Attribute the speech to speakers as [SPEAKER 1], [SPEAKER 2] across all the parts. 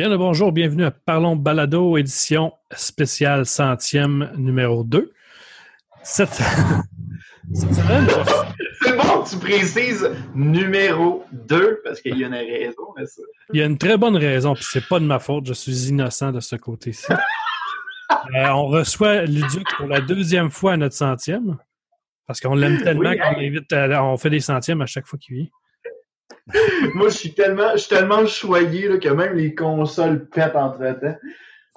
[SPEAKER 1] Bien le bonjour, bienvenue à Parlons Balado, édition spéciale centième numéro 2. Cette, cette semaine,
[SPEAKER 2] C'est bon, tu précises numéro 2 parce qu'il y a une raison à ça.
[SPEAKER 1] il y a une très bonne raison, puis c'est pas de ma faute, je suis innocent de ce côté-ci. Euh, on reçoit Luduc pour la deuxième fois à notre centième, parce qu'on l'aime tellement
[SPEAKER 2] Oui,
[SPEAKER 1] qu'on à- on fait des centièmes à chaque fois qu'il vient.
[SPEAKER 2] Moi, je suis tellement, je suis tellement choyé là, que même les consoles pètent entre-temps.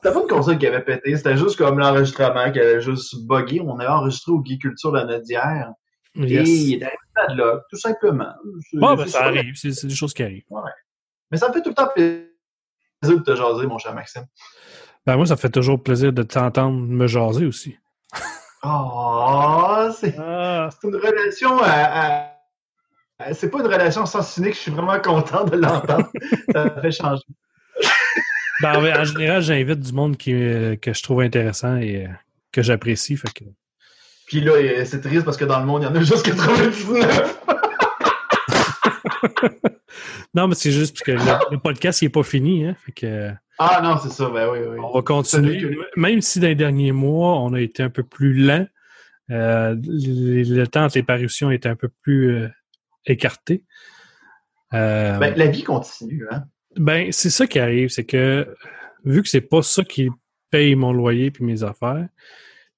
[SPEAKER 2] C'était pas une console qui avait pété, c'était juste comme l'enregistrement qui avait juste buggé. On avait enregistré au Geek Culture la note d'hier.
[SPEAKER 1] Yes.
[SPEAKER 2] Et il est arrivé là, tout simplement.
[SPEAKER 1] Bon, ben, ça arrive, c'est des choses qui arrivent.
[SPEAKER 2] Mais ça me fait tout le temps plaisir de te jaser, mon cher Maxime.
[SPEAKER 1] Ben, moi, ça fait toujours plaisir de t'entendre me jaser aussi.
[SPEAKER 2] Oh, c'est
[SPEAKER 1] Ah,
[SPEAKER 2] c'est une relation à- C'est pas une relation sens unique, je suis vraiment content de l'entendre. ça me fait changer.
[SPEAKER 1] Ben, en général, j'invite du monde qui, euh, que je trouve intéressant et euh, que j'apprécie. Que...
[SPEAKER 2] Puis là, euh, c'est triste parce que dans le monde, il y en a juste 99.
[SPEAKER 1] Non, mais c'est juste parce que le, le podcast n'est pas fini. Hein, fait que,
[SPEAKER 2] Ah non, c'est ça, ben oui, oui.
[SPEAKER 1] on va continuer. Même si dans les derniers mois, on a été un peu plus lent, euh, le, le temps entre les parutions était un peu plus euh, écarté. Euh,
[SPEAKER 2] Ben, la vie continue, hein.
[SPEAKER 1] Ben, c'est ça qui arrive, c'est que vu que c'est pas ça qui paye mon loyer puis mes affaires,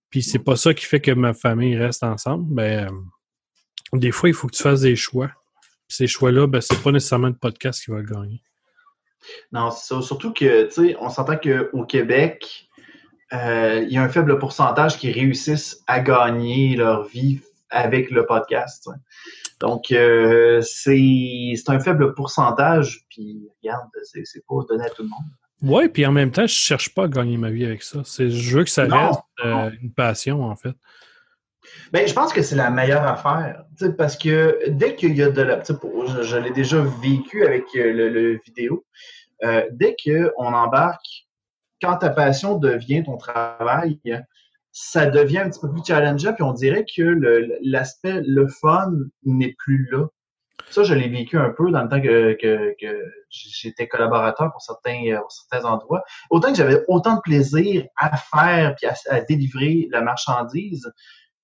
[SPEAKER 1] puis c'est pas ça qui fait que ma famille reste ensemble, ben euh, des fois il faut que tu fasses des choix. Ces choix-là, ben c'est pas nécessairement le podcast qui va le gagner.
[SPEAKER 2] Non, c'est ça. Surtout que, tu sais, on s'entend qu'au Québec, euh, il y a un faible pourcentage qui réussissent à gagner leur vie avec le podcast. Donc, euh, c'est c'est un faible pourcentage, puis regarde, c'est c'est pas donné à tout le monde.
[SPEAKER 1] Ouais, puis en même temps, je cherche pas à gagner ma vie avec ça. C'est je veux que ça
[SPEAKER 2] Non,
[SPEAKER 1] reste euh,
[SPEAKER 2] non.
[SPEAKER 1] une passion en fait.
[SPEAKER 2] Ben, je pense que c'est la meilleure affaire. tu sais, Parce que dès qu'il y a de la. Je, je l'ai déjà vécu avec euh, le, le vidéo. Euh, dès qu'on embarque, quand ta passion devient ton travail, ça devient un petit peu plus challengeant, puis on dirait que l'aspect, le fun n'est plus là. Ça, je l'ai vécu un peu dans le temps que, que, que j'étais collaborateur pour certains, euh, certains endroits. Autant que j'avais autant de plaisir à faire puis à, délivrer la marchandise,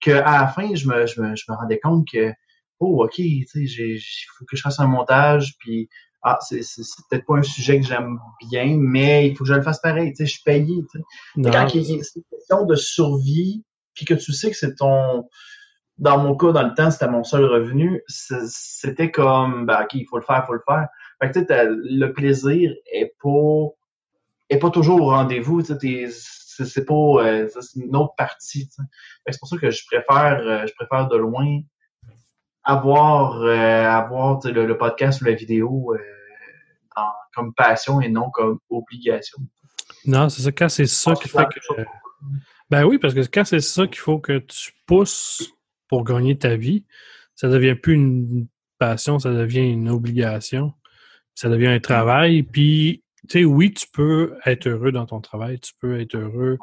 [SPEAKER 2] qu'à la fin, je me, je, me, je me rendais compte que, oh, OK, il faut que je fasse un montage, puis ah, c'est c'est- c'est peut-être pas un sujet que j'aime bien, mais il faut que je le fasse pareil, tu sais, je suis payé. tu sais. Quand il y a- c'est une question de survie, puis que tu sais que c'est ton... Dans mon cas, dans le temps, c'était mon seul revenu. C'était comme, ben, OK, il faut le faire, il faut le faire. Fait que, tu sais, le plaisir est pas, est pas toujours au rendez-vous. tu sais, C'est c'est pas, euh, c'est une autre partie. tu sais. Fait que C'est pour ça que je préfère, euh, je préfère de loin avoir, euh, avoir le, le podcast ou la vidéo euh, dans- comme passion et non comme obligation.
[SPEAKER 1] non, c'est ça. Quand c'est ça qui fait que. Ben oui, parce que quand c'est ça qu'il faut que tu pousses pour gagner ta vie, ça devient plus une passion, ça devient une obligation, ça devient un travail. Puis, tu sais, oui, tu peux être heureux dans ton travail, tu peux être heureux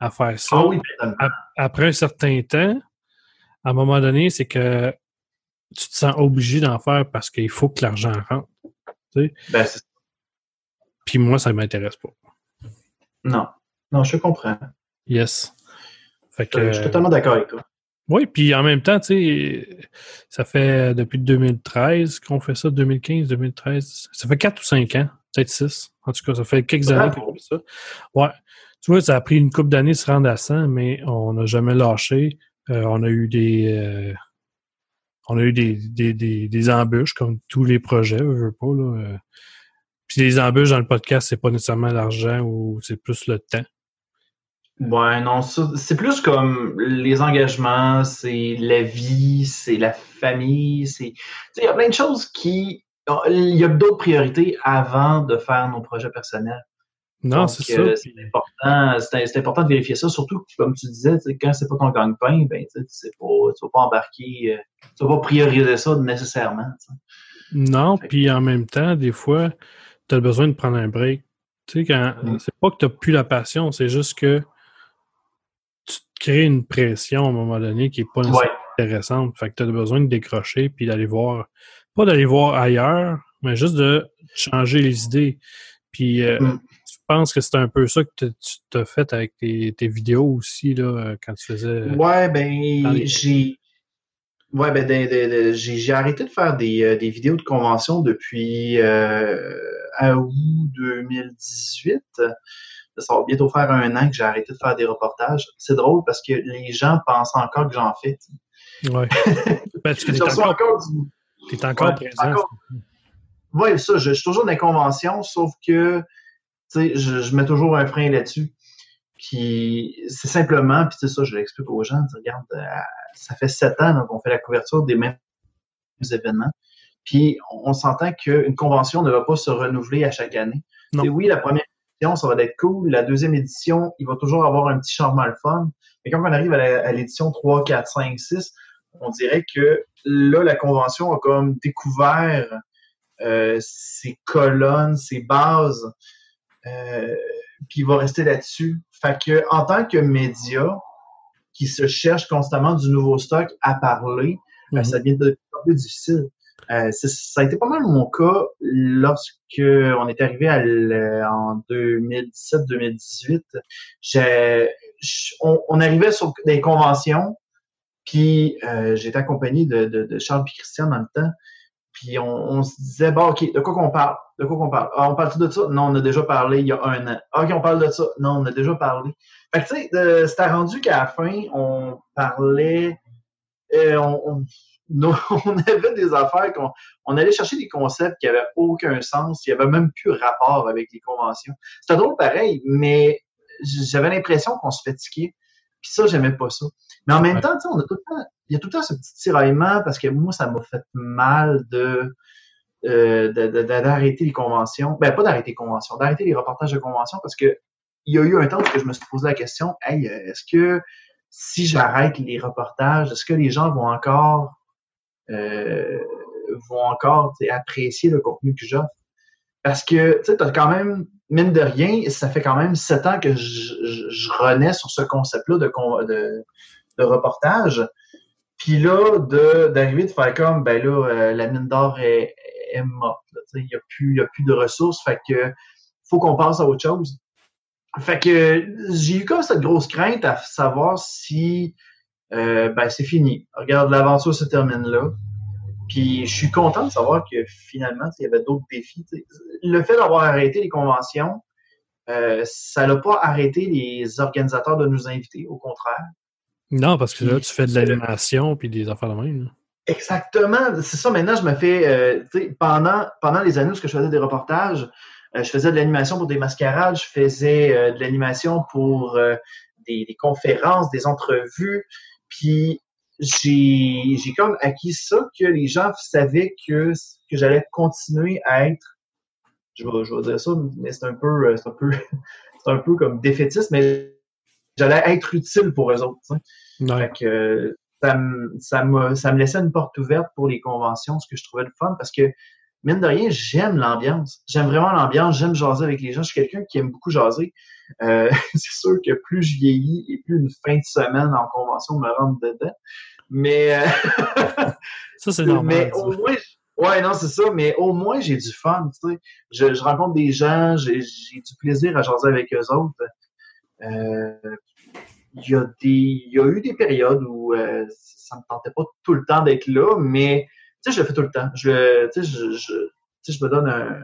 [SPEAKER 1] à faire ça.
[SPEAKER 2] Ah oui.
[SPEAKER 1] Après un certain temps, à un moment donné, c'est que tu te sens obligé d'en faire parce qu'il faut que l'argent rentre.
[SPEAKER 2] Ben, c'est-
[SPEAKER 1] Puis moi, ça m'intéresse pas.
[SPEAKER 2] non. Non, je comprends.
[SPEAKER 1] Yes. Fait que,
[SPEAKER 2] Euh, Je suis totalement d'accord avec toi.
[SPEAKER 1] Oui, puis en même temps, tu sais, ça fait depuis 2013 qu'on fait ça, 2015, 2013. Ça fait 4 ou 5 ans, peut-être 6. En tout cas, ça fait quelques années qu'on fait ça. Ouais. Tu vois, ça a pris une couple d'années de se rendre à 100, mais on n'a jamais lâché. Euh, on a eu des. euh, on a eu des, des, des, embûches, comme tous les projets, je veux pas, là. euh. Puis les embûches dans le podcast, c'est pas nécessairement l'argent ou c'est plus le temps.
[SPEAKER 2] Ouais, non, c'est plus comme les engagements, c'est la vie, c'est la famille, c'est. Il y a plein de choses qui. Il y a d'autres priorités avant de faire nos projets personnels.
[SPEAKER 1] Non, c'est ça.
[SPEAKER 2] euh,
[SPEAKER 1] puis-
[SPEAKER 2] c'est important, c'est c'est important de vérifier ça, surtout que, comme tu disais, quand c'est pas ton gagne-pain, ben, tu tu vas pas embarquer, euh, tu vas pas prioriser ça nécessairement.
[SPEAKER 1] Non, puis en même temps, des fois, tu as besoin de prendre un break. Tu sais, quand
[SPEAKER 2] Mm.
[SPEAKER 1] c'est pas que tu plus la passion, c'est juste que tu te crées une pression à un moment donné qui est pas
[SPEAKER 2] Ouais,
[SPEAKER 1] intéressante. Fait que tu as besoin de décrocher puis d'aller voir, pas d'aller voir ailleurs, mais juste de changer les idées. Puis euh,
[SPEAKER 2] Mm.
[SPEAKER 1] Je pense que c'est un peu ça que tu t'as fait avec tes, tes vidéos aussi, là, euh, quand tu faisais.
[SPEAKER 2] Ouais,
[SPEAKER 1] dans
[SPEAKER 2] ben,
[SPEAKER 1] les-
[SPEAKER 2] j'ai. Ouais, ben, j'ai arrêté de faire des, euh, des vidéos de convention depuis euh, à août 2018. Ça va bientôt faire un an que j'ai arrêté de faire des reportages. C'est drôle parce que les gens pensent encore que j'en fais.
[SPEAKER 1] Ouais. Ben,
[SPEAKER 2] Je reçois
[SPEAKER 1] encore,
[SPEAKER 2] encore du,
[SPEAKER 1] t'es encore
[SPEAKER 2] Ouais,
[SPEAKER 1] présent.
[SPEAKER 2] encore. Oui, ça, je, je suis toujours dans les conventions, sauf que tu sais, je, je mets toujours un frein là-dessus. Puis c'est simplement, puis c'est ça, je l'explique aux gens, regarde, euh, ça fait sept ans qu'on fait la couverture des mêmes événements. Puis on, s'entend qu'une convention ne va pas se renouveler à chaque année. Et oui, la première édition, ça va être cool. La deuxième édition, il va toujours avoir un petit changement le fun. Mais quand on arrive à l'édition 3, 4, 5, 6, on dirait que là, la convention a comme découvert euh, ses colonnes, ses bases, euh, puis il va rester là-dessus. Fait que en tant que média qui se cherche constamment du nouveau stock à parler, euh,
[SPEAKER 1] Mhm.
[SPEAKER 2] ça devient de plus en plus difficile. Euh, ça a été pas mal mon cas lorsque on est arrivé à en 2017-2018. J'ai- j- On, on arrivait sur des conventions, puis euh, j'étais accompagné de, de, de Charles et Christian dans le temps. Puis on, on se disait, bon, OK, de quoi qu'on parle? De quoi qu'on parle? Ah, on parle-tu de ça? Non, on a déjà parlé il y a un an. Ah, OK, on parle de ça? Non, on a déjà parlé. Fait que, tu sais, euh, c'était rendu qu'à la fin, on parlait, euh, on, on, nos- on avait des affaires qu'on on allait chercher des concepts qui avaient aucun sens, qui avaient même plus rapport avec les conventions. C'était drôle pareil, mais j'avais l'impression qu'on se fatiguait. Puis ça, j'aimais pas ça. Mais en même
[SPEAKER 1] Ouais.
[SPEAKER 2] temps, tu sais, on a tout le temps, il y a tout le temps ce petit tiraillement parce que moi, ça m'a fait mal euh, de- d'arrêter les conventions. Ben, pas d'arrêter les conventions, d'arrêter les reportages de conventions parce que il y a eu un temps où je me suis posé la question, hey, est-ce que si j'arrête les reportages, est-ce que les gens vont encore euh, vont encore apprécier le contenu que j'offre? Parce que tu sais, t'as quand même, mine de rien, ça fait quand même sept ans que je, je, renais sur ce concept-là de, con- de, de reportage. Puis là, d'arriver de faire comme ben là, euh, la mine d'or est, morte. Il n'y a, plus- a plus de ressources. Fait que faut qu'on passe à autre chose. Fait que j'ai eu comme cette grosse crainte à savoir si euh, ben c'est fini. Regarde, l'aventure se termine là. Puis je suis content de savoir que finalement, il y avait d'autres défis. Le fait d'avoir arrêté les conventions, euh, ça n'a pas arrêté les organisateurs de nous inviter, au contraire.
[SPEAKER 1] Non, parce que là, tu fais de l'animation puis des affaires de même.
[SPEAKER 2] Exactement, c'est ça. Maintenant, je me fais, euh, pendant pendant les années où je faisais des reportages, euh, je faisais de l'animation pour des mascarades, je faisais euh, de l'animation pour des, des conférences, des entrevues, puis j'ai j'ai comme acquis ça que les gens savaient que que j'allais continuer à être, je vais je vais dire ça, mais c'est un peu c'est un peu c'est un peu comme défaitiste, mais j'allais être utile pour eux autres. Fait que ça me, ça, me, ça me laissait une porte ouverte pour les conventions, ce que je trouvais le fun, parce que, mine de rien, j'aime l'ambiance. J'aime vraiment l'ambiance, j'aime jaser avec les gens. Je suis quelqu'un qui aime beaucoup jaser. Euh, c'est sûr que plus je vieillis et plus une fin de semaine en convention me rentre dedans. Mais, euh,
[SPEAKER 1] Ça, c'est normal.
[SPEAKER 2] mais
[SPEAKER 1] ça.
[SPEAKER 2] au moins, ouais, non, c'est ça, mais au moins, j'ai du fun, tu sais. Je, je rencontre des gens, j'ai j'ai du plaisir à jaser avec eux autres. Euh, il y a des, il y a eu des périodes où euh, ça me tentait pas tout le temps d'être là, mais tu sais, je le fais tout le temps. Je, tu sais, je, je, tu sais, je me donne un,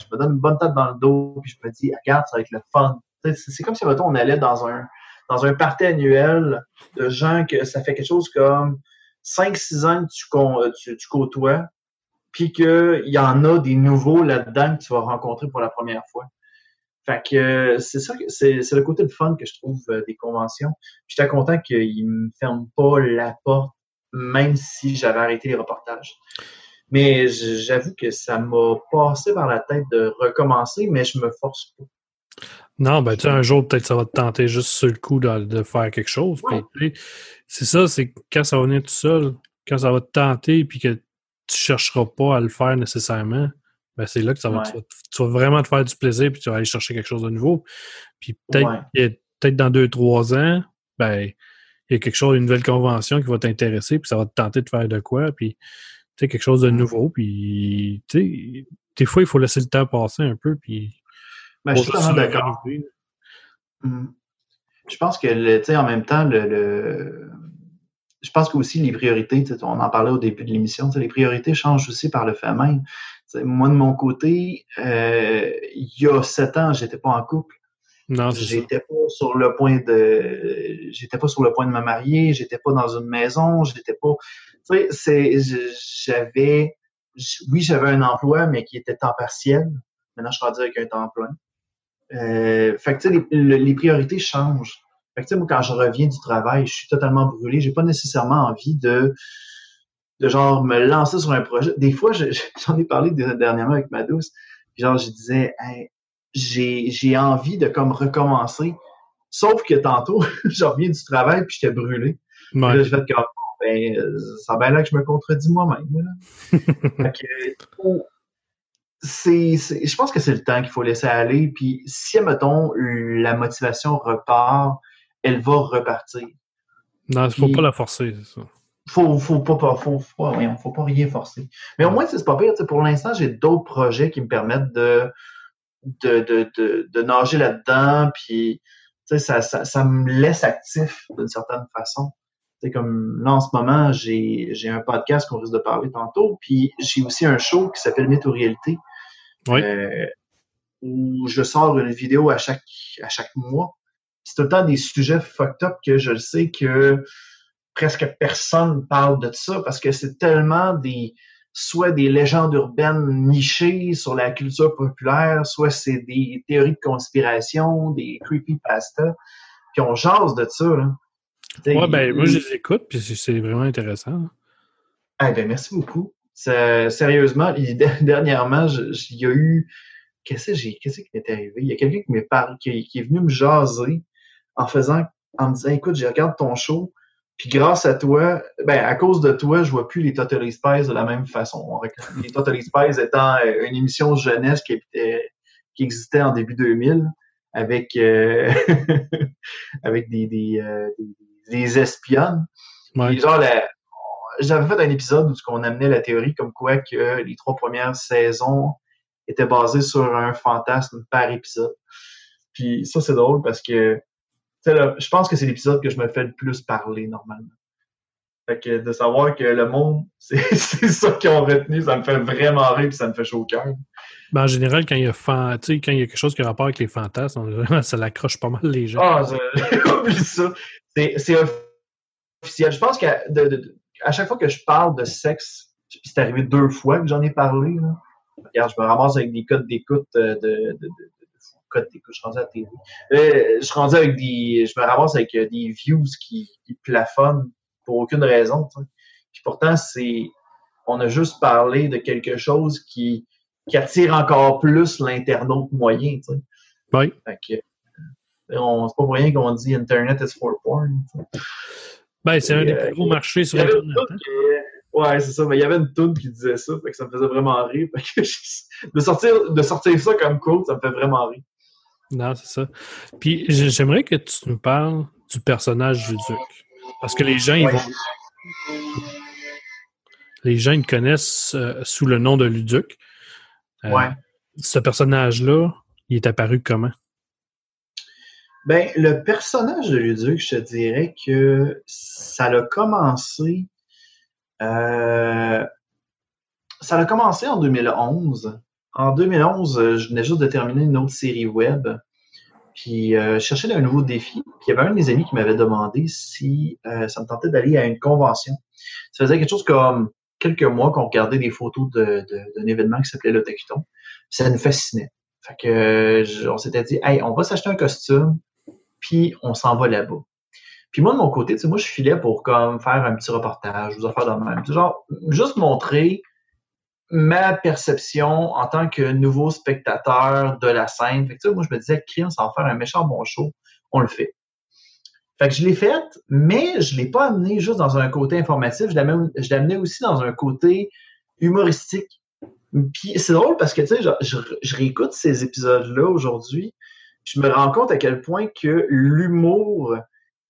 [SPEAKER 2] je me donne une bonne tête dans le dos, puis je me dis, regarde, ça va être le fun. Tu sais, C'est comme si, mettons, on allait dans un, dans un party annuel de gens que ça fait quelque chose comme 5-6 ans que tu, con- tu, tu côtoies, puis qu'il y en a des nouveaux là-dedans que tu vas rencontrer pour la première fois. Fait que euh, c'est ça, que- c'est c'est le côté de fun que je trouve euh, des conventions. J'étais content qu'ils me ferment pas la porte, même si j'avais arrêté les reportages. Mais j'avoue que ça m'a passé par la tête de recommencer, mais je me force pas.
[SPEAKER 1] Non, ben, tu sais, un jour, peut-être, ça va te tenter juste sur le coup de, de faire quelque chose.
[SPEAKER 2] Ouais.
[SPEAKER 1] C'est ça, c'est quand ça va venir tout seul, quand ça va te tenter, puis que tu chercheras pas à le faire nécessairement, ben, c'est là que ça va,
[SPEAKER 2] Ouais.
[SPEAKER 1] tu, vas, tu vas vraiment te faire du plaisir, puis tu vas aller chercher quelque chose de nouveau. Puis peut-être
[SPEAKER 2] Ouais.
[SPEAKER 1] peut-être dans deux, trois ans, ben, il y a quelque chose, une nouvelle convention qui va t'intéresser, puis ça va te tenter de faire de quoi, puis tu sais, quelque chose de nouveau, puis tu sais, des fois, il faut laisser le temps passer un peu, puis
[SPEAKER 2] Ben, je suis totalement d'accord. Hmm. Je pense que, tu sais, en même temps, le, je pense qu'aussi les priorités, on en parlait au début de l'émission, les priorités changent aussi par le fait même. Moi, de mon côté, euh, il y a sept ans, j'étais pas en couple.
[SPEAKER 1] Non,
[SPEAKER 2] j'étais pas sur le point de j'étais pas sur le point de me marier, j'étais pas dans une maison, j'étais pas tu sais c'est j'avais oui, j'avais un emploi mais qui était temps partiel. Maintenant, je suis rendu avec un temps plein. Euh, fait que tu sais les, les, priorités changent. Fait que tu sais moi quand je reviens du travail, je suis totalement brûlé, j'ai pas nécessairement envie de de genre me lancer sur un projet. Des fois, j'en ai parlé dernièrement avec ma douce. Genre, je disais, hey, j'ai envie de comme recommencer. Sauf que tantôt, je reviens du travail puis j'étais brûlé. Là, je vais comme, ben, ça va bien là que je me contredis moi-même. c'est, je pense que c'est le temps qu'il faut laisser aller. Puis si, mettons, la motivation repart, elle va repartir.
[SPEAKER 1] Non, il faut pas la forcer, c'est ça.
[SPEAKER 2] Faut, faut pas, faut, faut, faut pas rien forcer. Mais au moins, c'est pas pire. Pour l'instant, j'ai d'autres projets qui me permettent de de, de, de, de nager là-dedans, puis ça, ça, ça me laisse actif d'une certaine façon. C'est comme là en ce moment, j'ai, j'ai un podcast qu'on risque de parler tantôt, puis j'ai aussi un show qui s'appelle Mythe réalité, euh, où je sors une vidéo à chaque à chaque mois. C'est tout le temps des sujets fucked up que je le sais que presque personne parle de ça parce que c'est tellement des soit des légendes urbaines nichées sur la culture populaire, soit c'est des théories de conspiration, des creepypasta. Puis on jase de ça. Là.
[SPEAKER 1] Ouais, ben, moi, je les écoute, puis c'est vraiment intéressant.
[SPEAKER 2] Ah, ben, merci beaucoup. sérieusement, dernièrement, il y a eu. Qu'est-ce qui m'est arrivé? Il y a quelqu'un qui, qui, qui est venu me jaser en faisant, en me disant Écoute, je regarde ton show, puis grâce à toi, ben à cause de toi, je vois plus les Totally Spies de la même façon. Les Totally Spies étant euh, une émission jeunesse qui, était, qui existait en début 2000 avec euh, avec des des, euh, des, espionnes. genre j'avais fait un épisode où on amenait la théorie comme quoi que les trois premières saisons étaient basées sur un fantasme par épisode. Puis ça c'est drôle parce que je pense que c'est l'épisode que je me fais le plus parler normalement. Fait que de savoir que le monde, c'est ça qu'ils ont retenu, ça me fait vraiment rire et ça me fait chaud au cœur.
[SPEAKER 1] Ben, en général, quand il, y a quand il y a quelque chose qui a rapport avec les fantasmes, ça l'accroche pas mal les gens.
[SPEAKER 2] Ah, oublie ça. C'est officiel. Je pense qu'à chaque fois que je parle de sexe, c'est arrivé deux fois que j'en ai parlé. Regarde, je me ramasse avec des codes d'écoute de, de, code d'écoute, je suis rendu à la. Euh, je suis rendu avec des. Je me ramasse avec euh, des views qui, qui plafonnent pour aucune raison. Puis pourtant, c'est. On a juste parlé de quelque chose qui, qui attire encore plus l'internaute moyen. T'sais.
[SPEAKER 1] Oui.
[SPEAKER 2] Fait que, euh, c'est pas pour rien qu'on dit Internet is for porn.
[SPEAKER 1] Ben, c'est un des plus gros marchés sur Internet. Hein.
[SPEAKER 2] Ouais, c'est ça. Mais il y avait une toune qui disait ça, fait que ça me faisait vraiment rire. Fait que de, sortir, de sortir ça comme cool, ça me fait vraiment rire.
[SPEAKER 1] Non, c'est ça. Puis j'aimerais que tu nous parles du personnage du duc. Parce que les gens, ils vont. Les gens, ils connaissent euh, sous le nom de Luduc.
[SPEAKER 2] Euh, ouais.
[SPEAKER 1] Ce personnage-là, il est apparu comment?
[SPEAKER 2] Ben, le personnage de Luduc, je te dirais que ça a commencé. Euh, ça a commencé en 2011 en 2011, euh, je venais juste de terminer une autre série web. Puis euh, je cherchais un nouveau défi. Puis il y avait un de mes amis qui m'avait demandé si euh, ça me tentait d'aller à une convention. Ça faisait quelque chose comme quelques mois qu'on regardait des photos d'un événement qui s'appelait l'Autocuton. Ça nous fascinait. Fait que on s'était dit, hey, on va s'acheter un costume, puis on s'en va là-bas. Puis moi, de mon côté, tu sais, moi, je filais pour comme faire un petit reportage, vous faire de même. Genre, juste montrer ma perception en tant que nouveau spectateur de la scène. Fait que, moi, je me disais, crime, ça va faire un méchant bon show. On le fait. Fait que je l'ai fait, mais je l'ai pas amené juste dans un côté informatif, je l'ai amené aussi dans un côté humoristique. Puis c'est drôle parce que, tu sais, je, je, réécoute ces épisodes-là aujourd'hui, je me rends compte à quel point que l'humour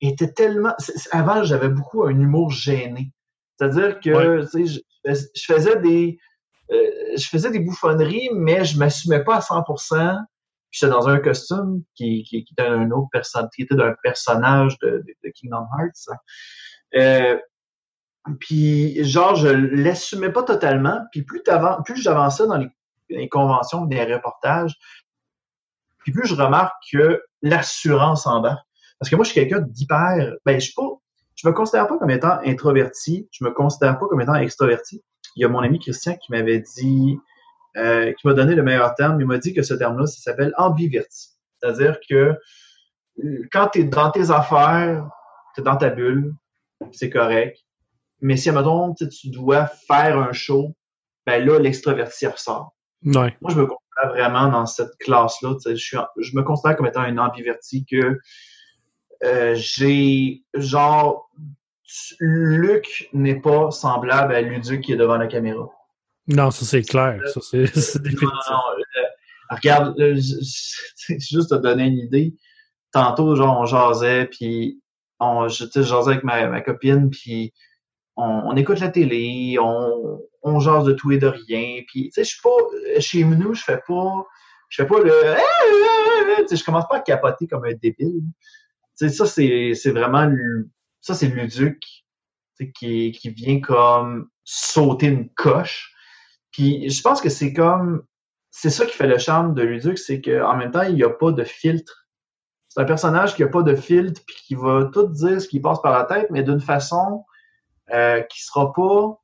[SPEAKER 2] était tellement... Avant, j'avais beaucoup un humour gêné. C'est-à-dire que, tu sais, je faisais des euh, je faisais des bouffonneries, mais je m'assumais pas à 100%. Puis j'étais dans un costume qui, qui, était un autre personne, qui était d'un personnage de, Kingdom Hearts. Euh, puis genre, je l'assumais pas totalement. Puis plus, plus j'avançais dans les, les conventions, des reportages, puis plus je remarque que l'assurance en bas. Parce que moi, je suis quelqu'un d'hyper. Ben, je suis pas. Je me considère pas comme étant introverti. Je me considère pas comme étant extroverti. Il y a mon ami Christian qui m'avait dit, euh, qui m'a donné le meilleur terme. Il m'a dit que ce terme-là, ça s'appelle ambiverti. C'est-à-dire que quand tu es dans tes affaires, tu es dans ta bulle, c'est correct. Mais si, admettons, tu dois faire un show, ben là, l'extroverti ressort.
[SPEAKER 1] Moi,
[SPEAKER 2] je me considère vraiment dans cette classe-là. Je, je me considère comme étant un ambiverti que euh, j'ai genre Luc n'est pas semblable à Luduc qui est devant la caméra.
[SPEAKER 1] Non, ça c'est clair. Ça, c'est,
[SPEAKER 2] non, non, regarde, juste te donner une idée. Tantôt, genre, on jasait, puis on, je jasais avec ma, ma copine, puis on, écoute la télé, on, on jase de tout et de rien. Puis, tu sais, je suis pas, chez nous, je fais pas, je fais pas le, tu sais, je commence pas à capoter comme un débile. Tu sais, ça, c'est, c'est vraiment, ça, c'est Luduc, qui, qui vient comme sauter une coche. Puis, je pense que c'est comme, c'est ça qui fait le charme de Luduc, c'est qu'en même temps, il n'y a pas de filtre. C'est un personnage qui n'a pas de filtre, puis qui va tout dire ce qui passe par la tête, mais d'une façon euh, qui sera pas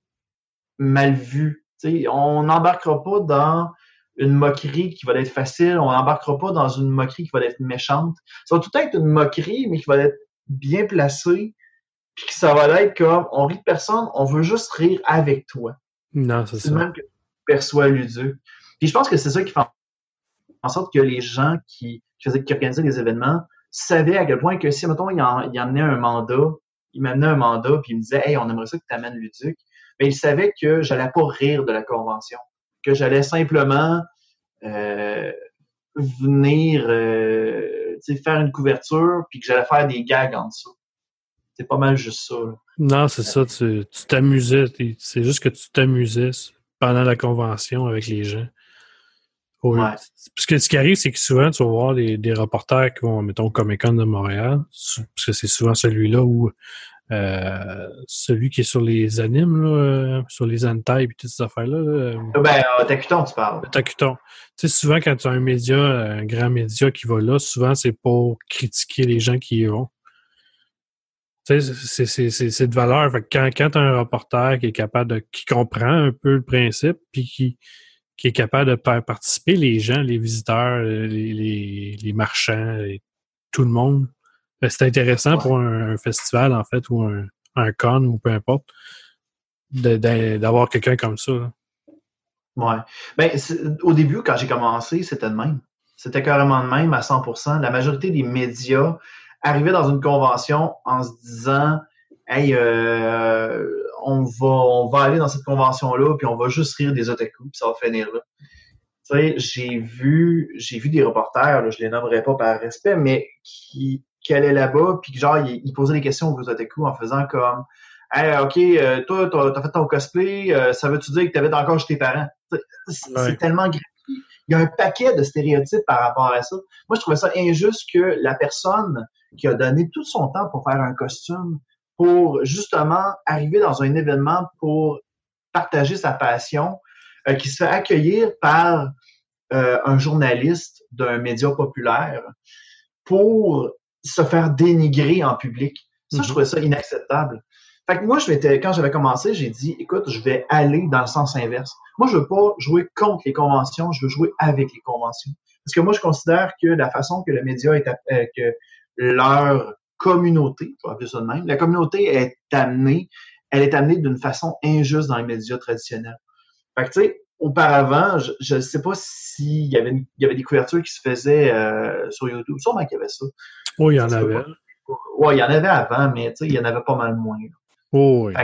[SPEAKER 2] mal vu. on n'embarquera pas dans une moquerie qui va être facile, on n'embarquera pas dans une moquerie qui va être méchante. Ça va tout être une moquerie, mais qui va être bien placée, puis que ça va être comme, on rit de personne, on veut juste rire avec toi.
[SPEAKER 1] Non, c'est ça.
[SPEAKER 2] même que tu perçois Luduc. Puis je pense que c'est ça qui fait en sorte que les gens qui, qui, faisaient, qui organisaient les événements savaient à quel point que si, mettons, il en, il amenait un mandat, il m'amenait un mandat, puis il me disait Hey, on aimerait ça que tu amènes Luduc. Mais il savait que j'allais pas rire de la convention, que j'allais simplement euh, venir euh, faire une couverture, puis que j'allais faire des gags en dessous. C'est pas mal juste ça.
[SPEAKER 1] Non, c'est ça, tu t'amusais. C'est juste que tu t'amusais pendant la convention avec les gens. Parce que ce qui arrive, c'est que souvent, tu vas voir des, des reporters qui vont, mettons, Comic Con de Montréal, parce que c'est souvent celui-là où euh, celui qui est sur les animes, là, sur les hentai et toutes ces affaires-là. Là,
[SPEAKER 2] ben, euh, Tacuton, tu parles.
[SPEAKER 1] Tacuton. Tu sais, souvent, quand tu as un média, un grand média qui va là, souvent, c'est pour critiquer les gens qui y vont. C'est de valeur. Fait que quand, quand tu as un reporter qui est capable de, qui comprend un peu le principe, puis qui, qui est capable de faire participer les gens, les visiteurs, euh, les, les, marchands, tout le monde. Ben, c'est intéressant pour un, festival, en fait, ou un, un con, ou peu importe, d'avoir quelqu'un comme ça.
[SPEAKER 2] Ouais. Ben, au début, quand j'ai commencé, c'était de même. C'était carrément de même à 100% La majorité des médias arrivaient dans une convention en se disant Hey, euh, on va, on va aller dans cette convention-là, puis on va juste rire des otaku, puis ça va finir là. Tu sais, j'ai vu, j'ai vu des reporters, là, je les nommerai pas par respect, mais qui, qui allaient là-bas, puis genre, ils, posaient des questions aux otaku en faisant comme Hey, OK, euh, toi, t'as as fait ton cosplay, euh, ça veut-tu dire que t'avais encore chez tes parents? C'est tellement gratuit. Il y a un paquet de stéréotypes par rapport à ça. Moi, je trouvais ça injuste que la personne qui a donné tout son temps pour faire un costume, pour justement arriver dans un événement pour partager sa passion, euh, qui se fait accueillir par euh, un journaliste d'un média populaire pour se faire dénigrer en public. Ça, je mm-hmm. trouvais ça inacceptable. Fait que moi, je m'étais, quand j'avais commencé, j'ai dit, écoute, je vais aller dans le sens inverse. Moi, je veux pas jouer contre les conventions, je veux jouer avec les conventions. Parce que moi, je considère que la façon que le média est, euh, que leur communauté, je vais appeler ça de même, la communauté est amenée, elle est amenée d'une façon injuste dans les médias traditionnels. Fait que, tu sais, auparavant, je ne sais pas s'il y, avait il y avait des couvertures qui se faisaient euh, sur YouTube. Sûrement qu'il y avait ça.
[SPEAKER 1] Oui, il y en avait.
[SPEAKER 2] Oui, il y en avait avant, mais tu sais, il y en avait pas mal moins.
[SPEAKER 1] Oh, oui,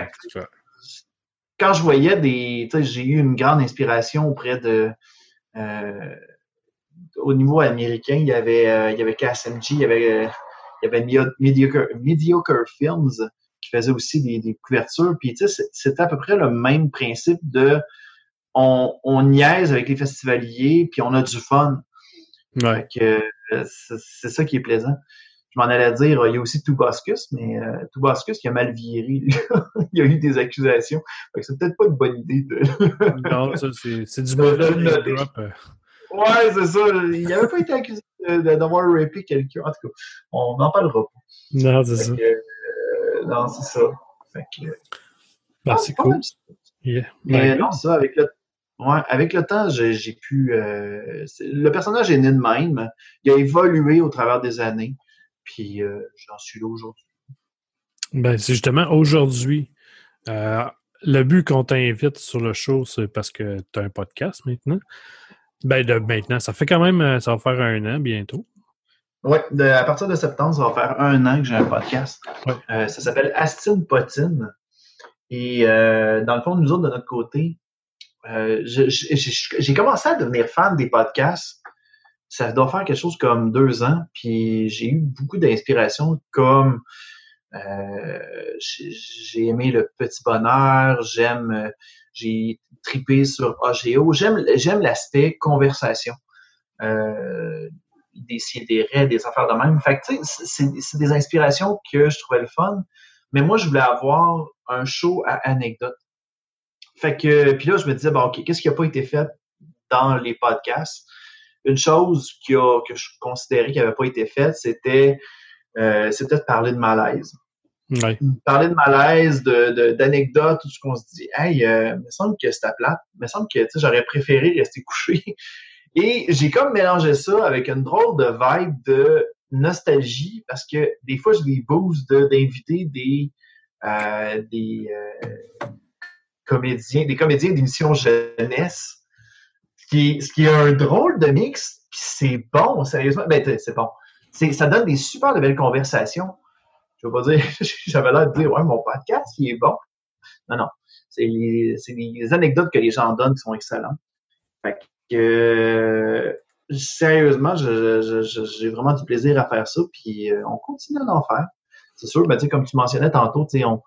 [SPEAKER 2] quand je voyais des. Tu sais, j'ai eu une grande inspiration auprès de. Euh, au niveau américain, il y avait, euh, il y avait KSMG, il y avait il y avait Mediocre, Mediocre Films qui faisait aussi des, des couvertures. Puis, tu sais, c'était à peu près le même principe de on, on niaise avec les festivaliers, puis on a du fun.
[SPEAKER 1] Ouais.
[SPEAKER 2] c'est ça qui est plaisant. Je m'en allais dire, il y a aussi Toubascus, mais euh, Toubascus qui a mal viré. il y a eu des accusations. c'est peut-être pas une bonne idée
[SPEAKER 1] de. non, ça, c'est du mauvais drop.
[SPEAKER 2] Ouais, c'est ça. Il n'avait pas été accusé d'avoir rapé quelqu'un. En tout cas, on n'en parlera pas.
[SPEAKER 1] Non, c'est ça.
[SPEAKER 2] Euh, non, c'est ça. Fait que,
[SPEAKER 1] bah, c'est cool.
[SPEAKER 2] Mais non, ça, avec le, ouais, avec le temps, j'ai pu. Euh, le personnage est né de même. Il a évolué au travers des années. Puis euh, j'en suis là aujourd'hui.
[SPEAKER 1] Ben, c'est justement aujourd'hui. Euh, le but qu'on t'invite sur le show, c'est parce que tu as un podcast maintenant. Ben, de maintenant, ça fait quand même, euh, ça va faire un an bientôt.
[SPEAKER 2] Oui, à partir de septembre, ça va faire un an que j'ai un podcast. ça s'appelle Astine Potine. Et dans le fond, nous autres, de notre côté, j'ai commencé à devenir fan des podcasts ça doit faire quelque chose comme deux ans, puis j'ai eu beaucoup d'inspiration comme euh, j'ai aimé le petit bonheur, j'aime j'ai tripé sur AGO, j'aime j'aime l'aspect conversation. Euh, des raids, des affaires de même. Fait que, c'est des inspirations que je trouvais le fun. Mais moi, je voulais avoir un show à anecdotes. Fait que, puis là, je me disais, bon, OK, qu'est-ce qui n'a pas été fait dans les podcasts? Une chose qui a, que je considérais qui n'avait pas été faite, c'était euh, c'était de parler de malaise. Parler de malaise, de, d'anecdotes, tout ce qu'on se dit, hey, euh, il me semble que c'était plate, il me semble que j'aurais préféré rester couché. Et j'ai comme mélangé ça avec une drôle de vibe de nostalgie parce que des fois, je les booste d'inviter des, euh, des euh, comédiens, des comédiens d'émissions jeunesse qui, ce qui est un drôle de mix, puis c'est bon, sérieusement. Ben, c'est bon. Ça donne des super de belles conversations. Je veux pas dire, j'avais l'air de dire, ouais, mon podcast, il est bon. Non, non. C'est les, les, anecdotes que les gens donnent qui sont excellentes. Fait que, sérieusement, j'ai vraiment du plaisir à faire ça, puis euh, on continue à en faire. C'est sûr, ben, comme tu mentionnais tantôt, on,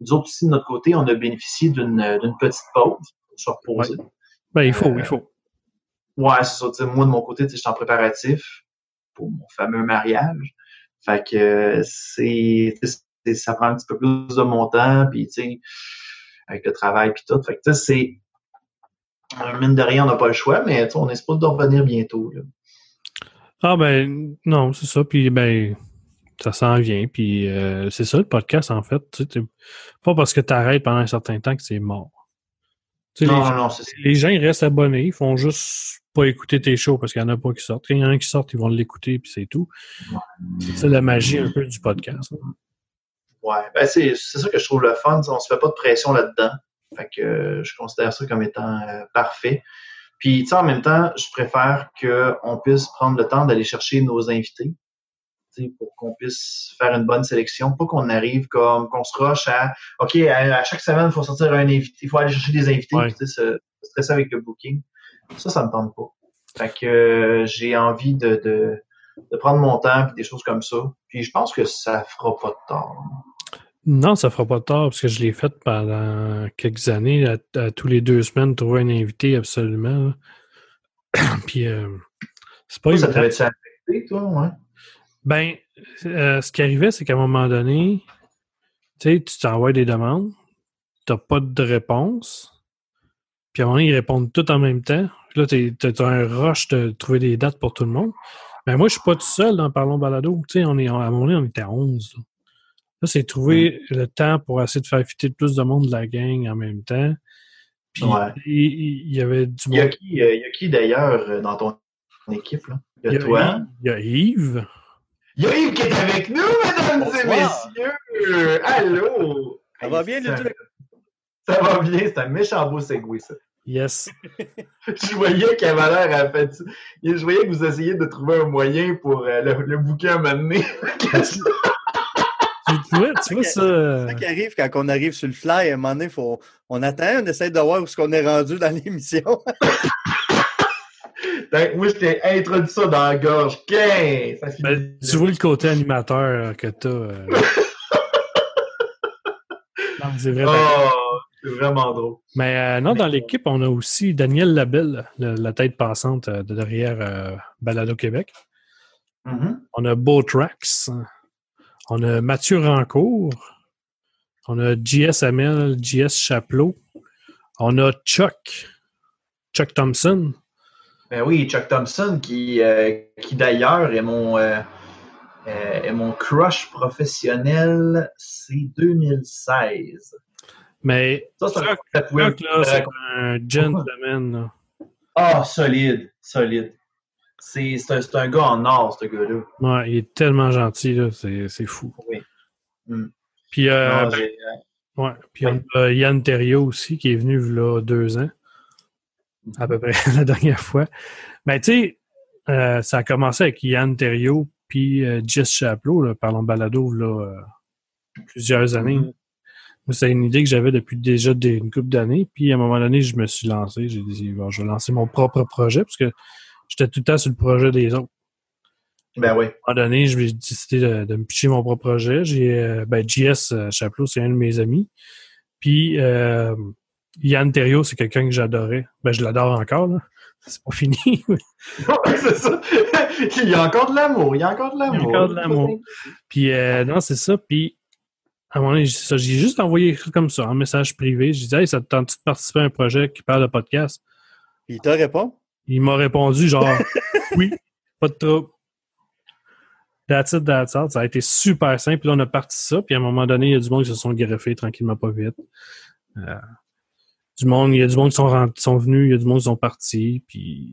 [SPEAKER 2] nous autres aussi, de notre côté, on a bénéficié d'une petite pause pour se reposer.
[SPEAKER 1] Ben, il faut, il faut.
[SPEAKER 2] Ouais, c'est ça. Moi, de mon côté, je suis en préparatif pour mon fameux mariage. Fait que c'est ça prend un petit peu plus de mon temps, puis tu sais, avec le travail puis tout. Fait que c'est mine de rien, on n'a pas le choix, mais on espère de revenir bientôt. Là.
[SPEAKER 1] Ah ben non, c'est ça. Puis ben ça s'en vient. Puis euh, c'est ça le podcast en fait. Pas parce que tu arrêtes pendant un certain temps que c'est mort.
[SPEAKER 2] non, les, non,
[SPEAKER 1] c'est les gens ils restent abonnés, ils font juste pas écouter tes shows parce qu'il y en a pas qui sortent. Quand il y en a qui sortent, ils vont l'écouter puis c'est tout. C'est la magie un peu du podcast.
[SPEAKER 2] Ouais, ben c'est ça que je trouve le fun. On se fait pas de pression là-dedans. Fait que euh, je considère ça comme étant euh, parfait. Puis, tu sais, en même temps, je préfère qu'on puisse prendre le temps d'aller chercher nos invités pour qu'on puisse faire une bonne sélection. Pas qu'on arrive comme, qu'on se rush à, OK, à, chaque semaine, il faut sortir un invité, il faut aller chercher des invités, ouais. se stresser avec le booking. Ça, ça me tente pas. Fait que euh, j'ai envie de, de, de, prendre mon temps et des choses comme ça. Puis je pense que ça fera pas de tort.
[SPEAKER 1] Non, ça fera pas de tort parce que je l'ai fait pendant quelques années, à, tous les deux semaines, trouver un invité absolument. puis euh, c'est pas
[SPEAKER 2] Ça t'avait affecté, toi, ouais?
[SPEAKER 1] Ben, euh, ce qui arrivait, c'est qu'à un moment donné, tu sais, tu t'envoies des demandes, t'as pas de réponse. Puis à un moment ils répondent tout en même temps. Puis là, tu as un rush de trouver des dates pour tout le monde. Mais moi, je suis pas tout seul dans Parlons Balado. Tu sais, on est, à un moment donné, on était à 11. Là, c'est trouver le temps pour essayer de faire fitter plus de monde de la gang en même temps. Puis, il, y avait du
[SPEAKER 2] monde. Il y a qui, d'ailleurs euh, dans ton équipe? Là? Il y a, toi?
[SPEAKER 1] Il y a Yves.
[SPEAKER 2] Il y a Yves qui est avec nous, mesdames et messieurs! Allô!
[SPEAKER 3] Ça va bien, le truc?
[SPEAKER 2] Ça va bien, c'est un méchant beau segway, ça.
[SPEAKER 1] Yes.
[SPEAKER 2] je voyais qu'il avait l'air à fait. Je voyais que vous essayez de trouver un moyen pour euh, le, le bouquin à m'amener.
[SPEAKER 1] tu vois, tu vois ça.
[SPEAKER 3] C'est ça qui arrive quand on arrive sur le fly. À un moment donné, faut, on attend, on essaie de voir où est-ce qu'on est rendu dans l'émission.
[SPEAKER 2] Moi, je t'ai introduit ça dans la gorge. Ben,
[SPEAKER 1] tu vois le côté animateur que t'as. Euh... non, c'est vrai.
[SPEAKER 2] Oh, C'est vraiment drôle.
[SPEAKER 1] Mais euh, non, dans l'équipe, on a aussi Daniel Labelle, le- la tête passante euh, de derrière euh, Balado Québec.
[SPEAKER 2] Mhm.
[SPEAKER 1] On a Beau Trax. On a Mathieu Rancourt. On a JS Amel, JS Chaplot. On a Chuck. Chuck Thompson.
[SPEAKER 2] Ben oui, Chuck Thompson, qui, euh, qui d'ailleurs est mon, euh, euh, est mon crush professionnel, c'est 2016.
[SPEAKER 1] Mais
[SPEAKER 2] Ça, c'est un
[SPEAKER 1] Chuck. Chuck, là, c'est
[SPEAKER 2] Euh,
[SPEAKER 1] un gentleman.
[SPEAKER 2] Ah, solide, solide. C'est c'est un, c'est un gars en or, ce gars-là.
[SPEAKER 1] Ouais, il est tellement gentil, là, c'est c'est fou.
[SPEAKER 2] Oui. Mm.
[SPEAKER 1] Puis, euh,
[SPEAKER 2] Non,
[SPEAKER 1] ben,
[SPEAKER 2] j'ai-
[SPEAKER 1] ouais, puis on a Yann Terriot aussi, qui est venu là deux ans, à peu près la dernière fois. Mais tu sais, euh, ça a commencé avec Yann Terriot puis euh, Jess Chaplot, là, parlons balado, là, euh, plusieurs années.
[SPEAKER 2] Mhm.
[SPEAKER 1] C'est une idée que j'avais depuis déjà des, une couple d'années. Puis, à un moment donné, je me suis lancé. J'ai dit, bon, je vais lancer mon propre projet parce que j'étais tout le temps sur le projet des autres.
[SPEAKER 2] Ben oui.
[SPEAKER 1] À un moment donné, j'ai décidé de, de me pitcher mon propre projet. J'ai euh, ben, JS euh, Chaplot, c'est un de mes amis. Puis euh, Yann Thériault, c'est quelqu'un que j'adorais. Ben, je l'adore encore, là. C'est pas fini.
[SPEAKER 2] c'est ça. il y a encore de l'amour. Il y a encore de l'amour.
[SPEAKER 1] Il y a encore de l'amour. Puis euh, non, c'est ça. Puis à un moment donné, j'ai ça, j'ai juste envoyé comme ça, un message privé. J'ai dit Hey, ça te tente de participer à un projet qui parle de podcast?
[SPEAKER 3] Puis il te répond.
[SPEAKER 1] Il m'a répondu genre Oui, pas de trouble. That's it, that's all. Ça a été super simple. Puis là, on a parti ça. Puis à un moment donné, il y a du monde qui se sont greffés tranquillement, pas vite. Euh, du monde, il y a du monde qui sont, rent- qui sont venus, il y a du monde qui sont partis. Puis,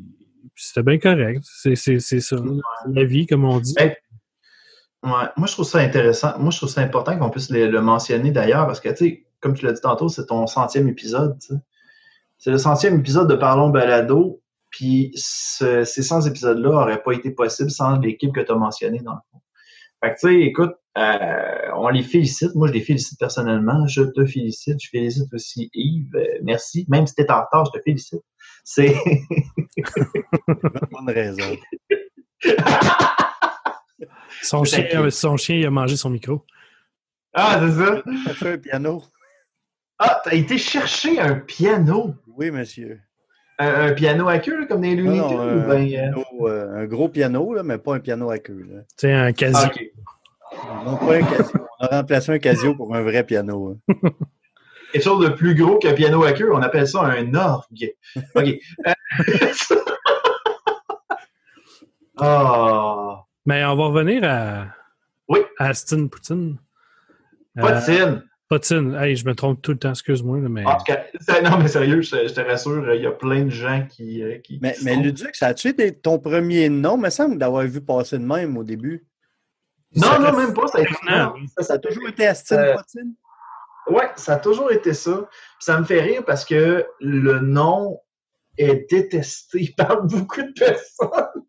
[SPEAKER 1] puis c'était bien correct. C'est, c'est, c'est ça. La vie, comme on dit.
[SPEAKER 2] Hey, Ouais, moi, je trouve ça intéressant. Moi, je trouve ça important qu'on puisse le, le mentionner d'ailleurs, parce que, tu sais, comme tu l'as dit tantôt, c'est ton centième épisode. C'est le centième épisode de Parlons Balado, puis ce- ces 100 épisodes-là n'auraient pas été possibles sans l'équipe que tu as mentionnée, dans le fond. Fait que, tu sais, écoute, euh, on les félicite. Moi, je les félicite personnellement. Je te félicite. Je félicite aussi Yves. Euh, merci. Même si tu es en retard, je te félicite. C'est.
[SPEAKER 3] Bonne raison.
[SPEAKER 1] Son chien, son chien, il a mangé son micro.
[SPEAKER 2] ah, c'est ça?
[SPEAKER 3] T'as fait un piano.
[SPEAKER 2] Ah, t'as été chercher un piano.
[SPEAKER 3] Oui, monsieur.
[SPEAKER 2] Un, un piano à queue, là, comme des
[SPEAKER 3] Non,
[SPEAKER 2] Tunes?
[SPEAKER 3] non,
[SPEAKER 2] ou
[SPEAKER 3] un,
[SPEAKER 2] ben, euh,
[SPEAKER 3] piano, euh, un gros piano, là, mais pas un piano à queue.
[SPEAKER 1] Sais, un
[SPEAKER 2] ah,
[SPEAKER 1] casio.
[SPEAKER 2] ok.
[SPEAKER 3] Non, pas un casio. On a remplacé un casio pour un vrai piano. hein.
[SPEAKER 2] Quelque chose de plus gros qu'un piano à queue, on appelle ça un orgue. OK. Euh, Ah,
[SPEAKER 1] Mais on va revenir à,
[SPEAKER 2] Oui.
[SPEAKER 1] à Aston Poutine. Euh,
[SPEAKER 2] signe.
[SPEAKER 1] Poutine. Hey, je me trompe tout le temps, excuse-moi, mais.
[SPEAKER 2] En tout cas, c'est- non, mais sérieux, je, je te rassure, il y a plein de gens qui. euh, qui
[SPEAKER 3] Mais,
[SPEAKER 2] qui
[SPEAKER 3] mais
[SPEAKER 2] sont-
[SPEAKER 3] Luduc, ça a-tu été ton premier nom? Il me semble d'avoir vu passer de même au début.
[SPEAKER 2] Non,
[SPEAKER 1] ça
[SPEAKER 2] non, même pas. Ça a été, non,
[SPEAKER 1] oui.
[SPEAKER 2] ça,
[SPEAKER 3] Ça a toujours été Astin
[SPEAKER 2] Euh,
[SPEAKER 3] Potine?
[SPEAKER 2] Ouais, ça a toujours été ça. Puis ça me fait rire parce que le nom est détesté par beaucoup de personnes.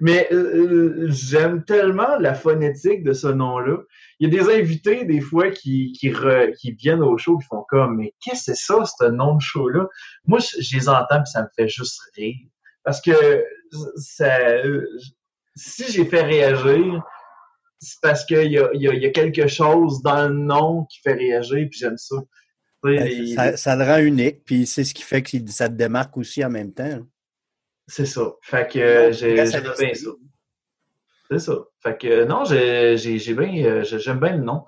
[SPEAKER 2] Mais euh, j'aime tellement la phonétique de ce nom-là. Il y a des invités, des fois, qui, qui, re- qui viennent au show qui font comme Mais qu'est-ce que c'est ça, ce nom de show-là? Moi, je, les entends puis ça me fait juste rire. Parce que ça, si j'ai fait réagir, c'est parce qu'il y a, il y, a, il y a quelque chose dans le nom qui fait réagir, puis j'aime ça.
[SPEAKER 3] Ben, Ça, ça le rend unique, puis c'est ce qui fait que ça te démarque aussi en même temps.
[SPEAKER 2] C'est ça. Fait que j'ai bien ça. C'est ça. Fait que non, j'ai bien euh, j'ai- j'aime bien le nom.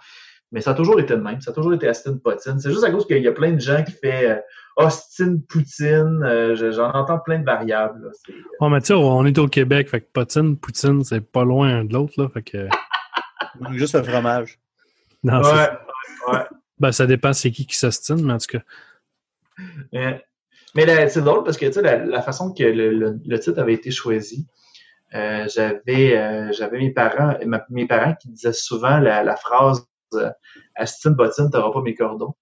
[SPEAKER 2] Mais ça a toujours été le même. Ça a toujours été Astin Poutine. C'est juste à cause qu'il y a plein de gens qui font euh, Austin Poutine. Euh, je- J'en entends plein de variables. là. C'est-
[SPEAKER 1] Oh, mais tu sais, on est au Québec, fait que Poutine, Poutine, c'est pas loin un de l'autre, là. Fait que.
[SPEAKER 3] Juste le fromage.
[SPEAKER 1] Non, c'est ça.
[SPEAKER 2] Ouais.
[SPEAKER 1] Ben, ça dépend c'est qui qui s'ostine, mais en tout cas.
[SPEAKER 2] Euh, Mais c'est drôle parce que tu sais, la, la façon que le, le- le titre avait été choisi, euh, j'avais euh, j'avais mes parents ma- mes parents qui disaient souvent la, la phrase euh, Astine Bottine, t'auras pas mes cordons.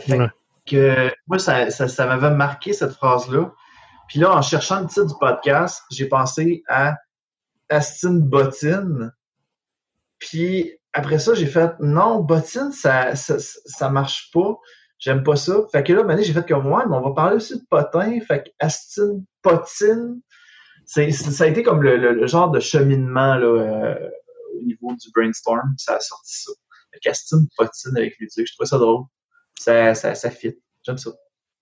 [SPEAKER 2] Fait
[SPEAKER 1] Ouais.
[SPEAKER 2] que moi, ça, ça, ça m'avait marqué cette phrase-là. Puis là, en cherchant le titre du podcast, j'ai pensé à Astine Bottine. Puis après ça, j'ai fait non, bottine, ça, ça, ça marche pas. J'aime pas ça. Fait que là, maintenant, j'ai fait comme moi, mais on va parler aussi de potin. Fait que Astine Potine, c'est, ça a été comme le, le- le genre de cheminement là, euh, au niveau du brainstorm. Ça a sorti ça. Fait qu'Astine Potine avec les trucs. Je trouvais ça drôle. ça, ça, ça fit. J'aime ça.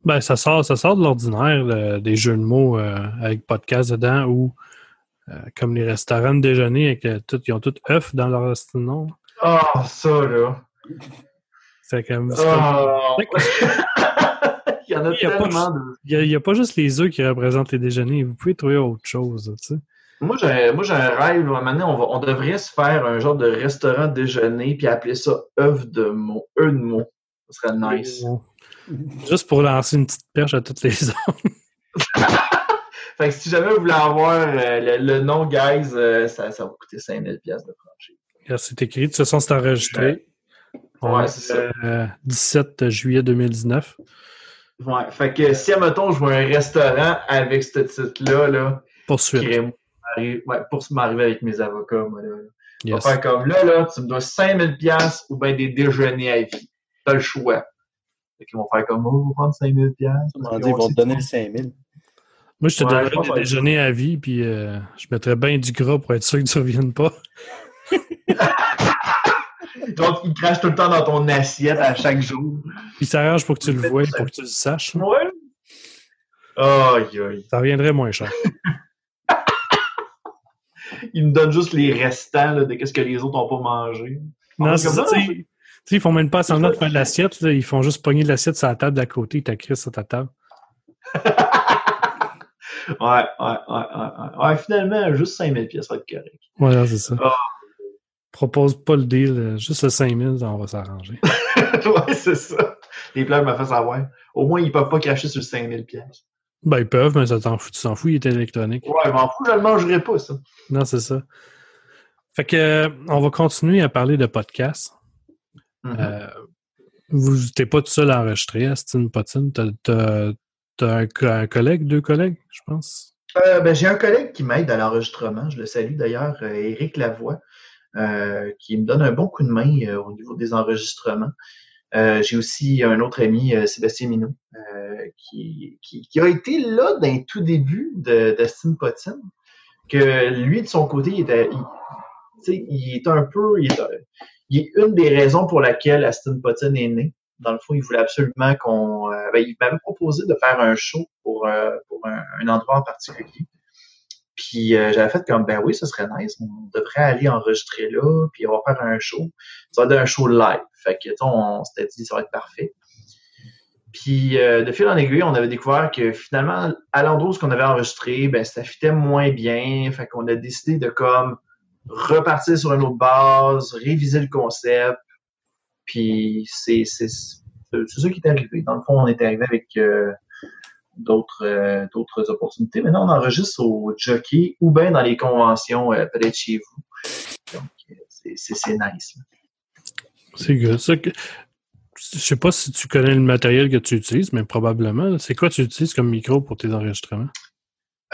[SPEAKER 1] Ben, ça sort, ça sort de l'ordinaire, le- des jeux de mots euh, avec podcast dedans ou euh, comme les restaurants de déjeuner avec tout, ils ont tout œuf dans leur nom.
[SPEAKER 2] Ah, ça, là.
[SPEAKER 1] C'est comme.
[SPEAKER 2] Ah. Il y en a
[SPEAKER 1] Il y a pas
[SPEAKER 2] tellement de.
[SPEAKER 1] Il n'y a, pas juste les œufs qui représentent les déjeuners. Vous pouvez trouver autre chose, tu sais.
[SPEAKER 2] Moi, j'ai, moi, j'ai un rêve. Maintenant, on, va, on devrait se faire un genre de restaurant déjeuner puis appeler ça œuf de mots. œuf de mots. Ça serait nice.
[SPEAKER 1] Juste pour lancer une petite perche à toutes les autres.
[SPEAKER 2] Fait que si jamais vous voulez avoir euh, le, le nom, guys, euh, ça, ça va coûter 5000 pièces de franchise.
[SPEAKER 1] C'est écrit. De toute façon, c'est enregistré.
[SPEAKER 2] Ouais,
[SPEAKER 1] est,
[SPEAKER 2] c'est ça.
[SPEAKER 1] euh, 17 juillet 2019.
[SPEAKER 2] Ouais. Fait que si, admettons, je vois un restaurant avec ce titre-là, là,
[SPEAKER 1] Poursuite.
[SPEAKER 2] ouais, pour m'arriver avec mes avocats, moi, là. On
[SPEAKER 1] Yes.
[SPEAKER 2] va faire comme là, là, tu me dois 5000 pièces ou bien des déjeuners à vie. T'as le choix. Fait qu'ils vont faire comme, oh, on va prendre 5000 pièces.
[SPEAKER 3] On dit, ils vont te donner le 5000.
[SPEAKER 1] Moi, je te
[SPEAKER 2] Ouais,
[SPEAKER 1] donnerais des déjeuners à vie, puis euh, je mettrais bien du gras pour être sûr que tu ne reviennes pas.
[SPEAKER 2] Donc, ils crachent tout le temps dans ton assiette à chaque jour.
[SPEAKER 1] Puis ça arrange pour que tu le vois, pour que tu le saches.
[SPEAKER 2] Ouais. Aïe, aïe.
[SPEAKER 1] Ça reviendrait moins cher.
[SPEAKER 2] Ils me donnent juste les restants là, de ce que les autres n'ont pas mangé.
[SPEAKER 1] Non,
[SPEAKER 2] Ah,
[SPEAKER 1] c'est
[SPEAKER 2] comme
[SPEAKER 1] ça.
[SPEAKER 2] ça,
[SPEAKER 1] tu sais. Tu sais, ils font même pas semblant de faire de l'assiette. Ils font juste pogner de l'assiette sur la table d'à côté. T'as Chris sur ta table.
[SPEAKER 2] Ouais, ouais, ouais, ouais, ouais. Ouais, finalement, juste 5000 pièces va être correct.
[SPEAKER 1] Voilà, c'est ça.
[SPEAKER 2] Ah.
[SPEAKER 1] Propose pas le deal. euh, Juste le 5000, on va s'arranger.
[SPEAKER 2] ouais, c'est ça. Les pleurs me fait savoir. Au moins, ils peuvent pas cracher sur 5000 pièces.
[SPEAKER 1] Ben, ils peuvent, mais ça t'en fout. Tu t'en fous, il est électronique.
[SPEAKER 2] Ouais, je m'en fous, je le mangerai pas, ça.
[SPEAKER 1] Non, c'est ça. Fait que, euh, on va continuer à parler de podcasts.
[SPEAKER 2] Mhm.
[SPEAKER 1] Euh, vous n'êtes pas tout seul à enregistrer, Astine Potine. T'as, un, un collègue, deux collègues, je pense?
[SPEAKER 2] Euh, ben, j'ai un collègue qui m'aide à l'enregistrement. Je le salue d'ailleurs, Éric Lavoie, euh, qui me donne un bon coup de main euh, au niveau des enregistrements. Euh, j'ai aussi un autre ami, euh, Sébastien Minot, euh, qui, qui, a été là d'un tout début de Potine, que lui, de son côté, il, est un peu... Il est, une des raisons pour laquelle Aston Potine est né. Dans le fond, il voulait absolument qu'on... euh, ben, il m'avait proposé de faire un show pour, euh, pour un endroit en particulier. Puis euh, j'avais fait comme, ben oui, ce serait nice, on devrait aller enregistrer là, puis on va faire un show. Ça va être un show live. Fait que, sais, on s'était dit, ça va être parfait. Puis euh, de fil en aiguille, on avait découvert que finalement, à l'endroit où ce qu'on avait enregistré, ben ça fitait moins bien. Fait qu'on a décidé de comme repartir sur une autre base, réviser le concept. Puis c'est ça qui est arrivé. Dans le fond, on est arrivé avec euh, d'autres euh, d'autres opportunités. Maintenant, on enregistre au jockey ou bien dans les conventions euh, peut-être chez vous. Donc euh, c'est nice.
[SPEAKER 1] C'est good. Ça, que- je sais pas si tu connais le matériel que tu utilises, mais probablement. C'est quoi tu utilises comme micro pour tes enregistrements?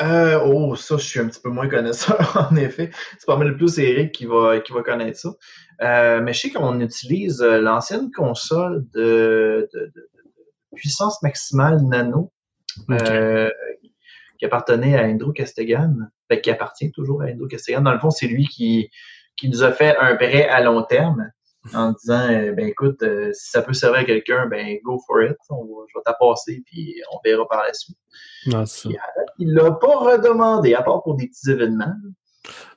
[SPEAKER 2] Euh, oh, ça, je suis un petit peu moins connaisseur, en effet. C'est pas mal plus Eric qui va, qui va connaître ça. Euh, mais je sais qu'on utilise l'ancienne console de, de, de- de puissance maximale nano Euh, qui appartenait à Andrew Castegan, ben, qui appartient toujours à Andrew Castegan. Dans le fond, c'est lui qui, qui nous a fait un prêt à long terme en disant euh, ben écoute, euh, si ça peut servir à quelqu'un, ben go for it. On va, je vais t'apasser puis on verra par la suite.
[SPEAKER 1] Ça.
[SPEAKER 2] Puis, Il l'a pas redemandé, à part pour des petits événements.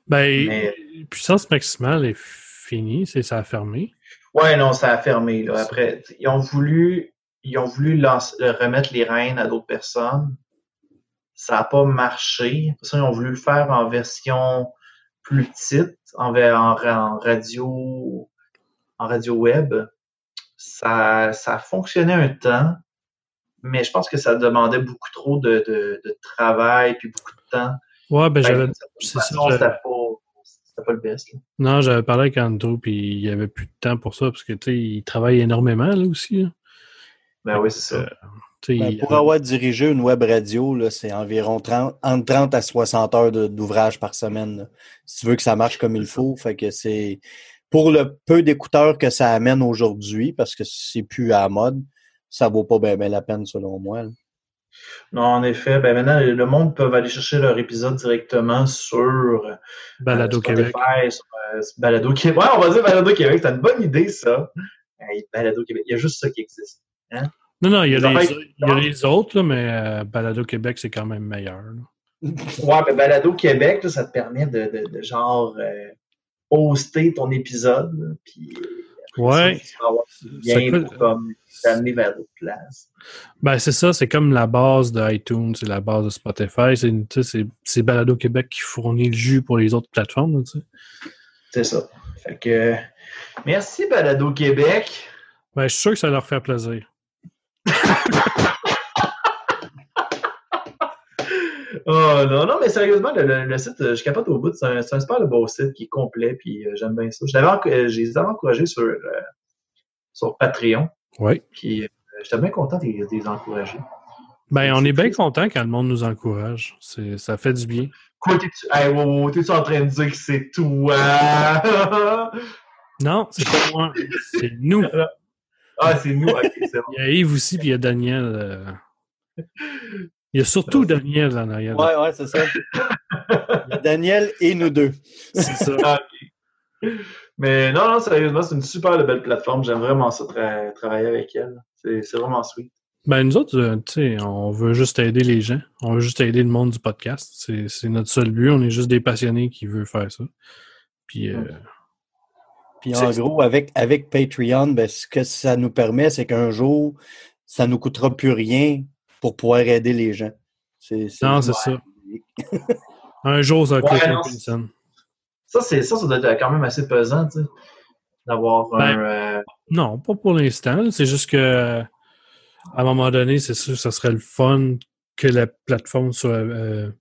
[SPEAKER 1] Ben,
[SPEAKER 2] Mais-
[SPEAKER 1] puissance maximale est finie, c'est ça a fermé.
[SPEAKER 2] Ouais, non, ça a fermé. Là. Après, ils ont voulu, ils ont voulu lancer- euh, remettre les rênes à d'autres personnes. Ça n'a pas marché. Ça, ils ont voulu le faire en version plus petite, en, radio, en radio web. Ça, ça a fonctionné un temps, mais je pense que ça demandait beaucoup trop de, de, de travail puis beaucoup de temps.
[SPEAKER 1] Ouais, ben j'avais. c'est ça,
[SPEAKER 2] pas, pas le best. là.
[SPEAKER 1] Non, j'avais parlé avec Andrew, puis il n'y avait plus de temps pour ça, parce que tu sais, il travaille énormément là aussi. là.
[SPEAKER 2] Ben oui, c'est ça.
[SPEAKER 1] Euh,
[SPEAKER 3] Ben, pour avoir dirigé une web radio, là, c'est environ 30, entre 30 à 60 heures d'ouvrage par semaine. là. Si tu veux que ça marche comme il faut, fait que c'est pour le peu d'écouteurs que ça amène aujourd'hui, parce que c'est plus à la mode, ça vaut pas bien la peine selon moi. là.
[SPEAKER 2] Non, en effet, ben maintenant, le monde peut aller chercher leur épisode directement sur euh,
[SPEAKER 1] Balado
[SPEAKER 2] Spotify,
[SPEAKER 1] Québec.
[SPEAKER 2] sur, euh, Balado Québec. Ouais, on va dire Balado Québec, c'est une bonne idée, ça. Hey, Balado Québec, il y a juste ça qui existe. Hein?
[SPEAKER 1] Non, non, il y a,
[SPEAKER 2] Les
[SPEAKER 1] les,
[SPEAKER 2] affaires-
[SPEAKER 1] il y a les autres, là, mais euh, Balado Québec, c'est quand même meilleur. là.
[SPEAKER 2] Ouais, mais Balado Québec, là, ça te permet de, de, de genre euh, poster ton épisode. Puis,
[SPEAKER 1] Ouais.
[SPEAKER 2] ça,
[SPEAKER 1] Ça
[SPEAKER 2] bien pour comme t'amener vers d'autres places.
[SPEAKER 1] Ben, c'est ça, c'est comme la base de iTunes, c'est la base de Spotify. C'est, Balado Québec qui fournit le jus pour les autres plateformes.
[SPEAKER 2] C'est ça. Fait que merci Balado Québec.
[SPEAKER 1] Ben, je suis sûr que ça leur fait plaisir.
[SPEAKER 2] Oh non, non, mais sérieusement, le, le- le site, euh, je capote au bout. C'est un, un super beau site qui est complet, puis euh, j'aime bien ça. Je euh, je les avais encouragés sur, euh, sur Patreon,
[SPEAKER 1] Oui.
[SPEAKER 2] puis euh, j'étais bien content de les, de les encourager.
[SPEAKER 1] Ben, on est bien content quand le monde nous encourage. Ça fait du bien.
[SPEAKER 2] Quoi, t'es-tu hey, wow, wow, t'es-tu en train de dire que c'est toi?
[SPEAKER 1] Non, c'est pas moi. C'est nous.
[SPEAKER 2] ah, c'est nous, ok, c'est bon.
[SPEAKER 1] Il y a Yves aussi, puis il y a Daniel. euh. Il y a surtout Daniel en arrière.
[SPEAKER 3] Ouais, ouais, c'est ça. Il y a Daniel et nous deux.
[SPEAKER 1] C'est ça.
[SPEAKER 2] Ah. Mais non, non, sérieusement, c'est une super belle plateforme. J'aime vraiment ça, tra- travailler avec elle. C'est c'est vraiment sweet.
[SPEAKER 1] Ben, nous autres, euh, tu sais, on veut juste aider les gens. On veut juste aider le monde du podcast. C'est, c'est notre seul but. On est juste des passionnés qui veulent faire ça. Puis, euh,
[SPEAKER 3] Puis en gros, avec, avec Patreon, ben, ce que ça nous permet, c'est qu'un jour, ça nous coûtera plus rien pour pouvoir aider les gens.
[SPEAKER 1] Non, c'est ça. Un jour, ça va
[SPEAKER 2] Ouais,
[SPEAKER 1] scène.
[SPEAKER 2] Ça, c'est ça, ça doit être quand même assez pesant, tu sais, d'avoir
[SPEAKER 1] Ben,
[SPEAKER 2] un. euh,
[SPEAKER 1] Non, pas pour l'instant. C'est juste que à un moment donné, c'est sûr, ça serait le fun que la plateforme soit. euh,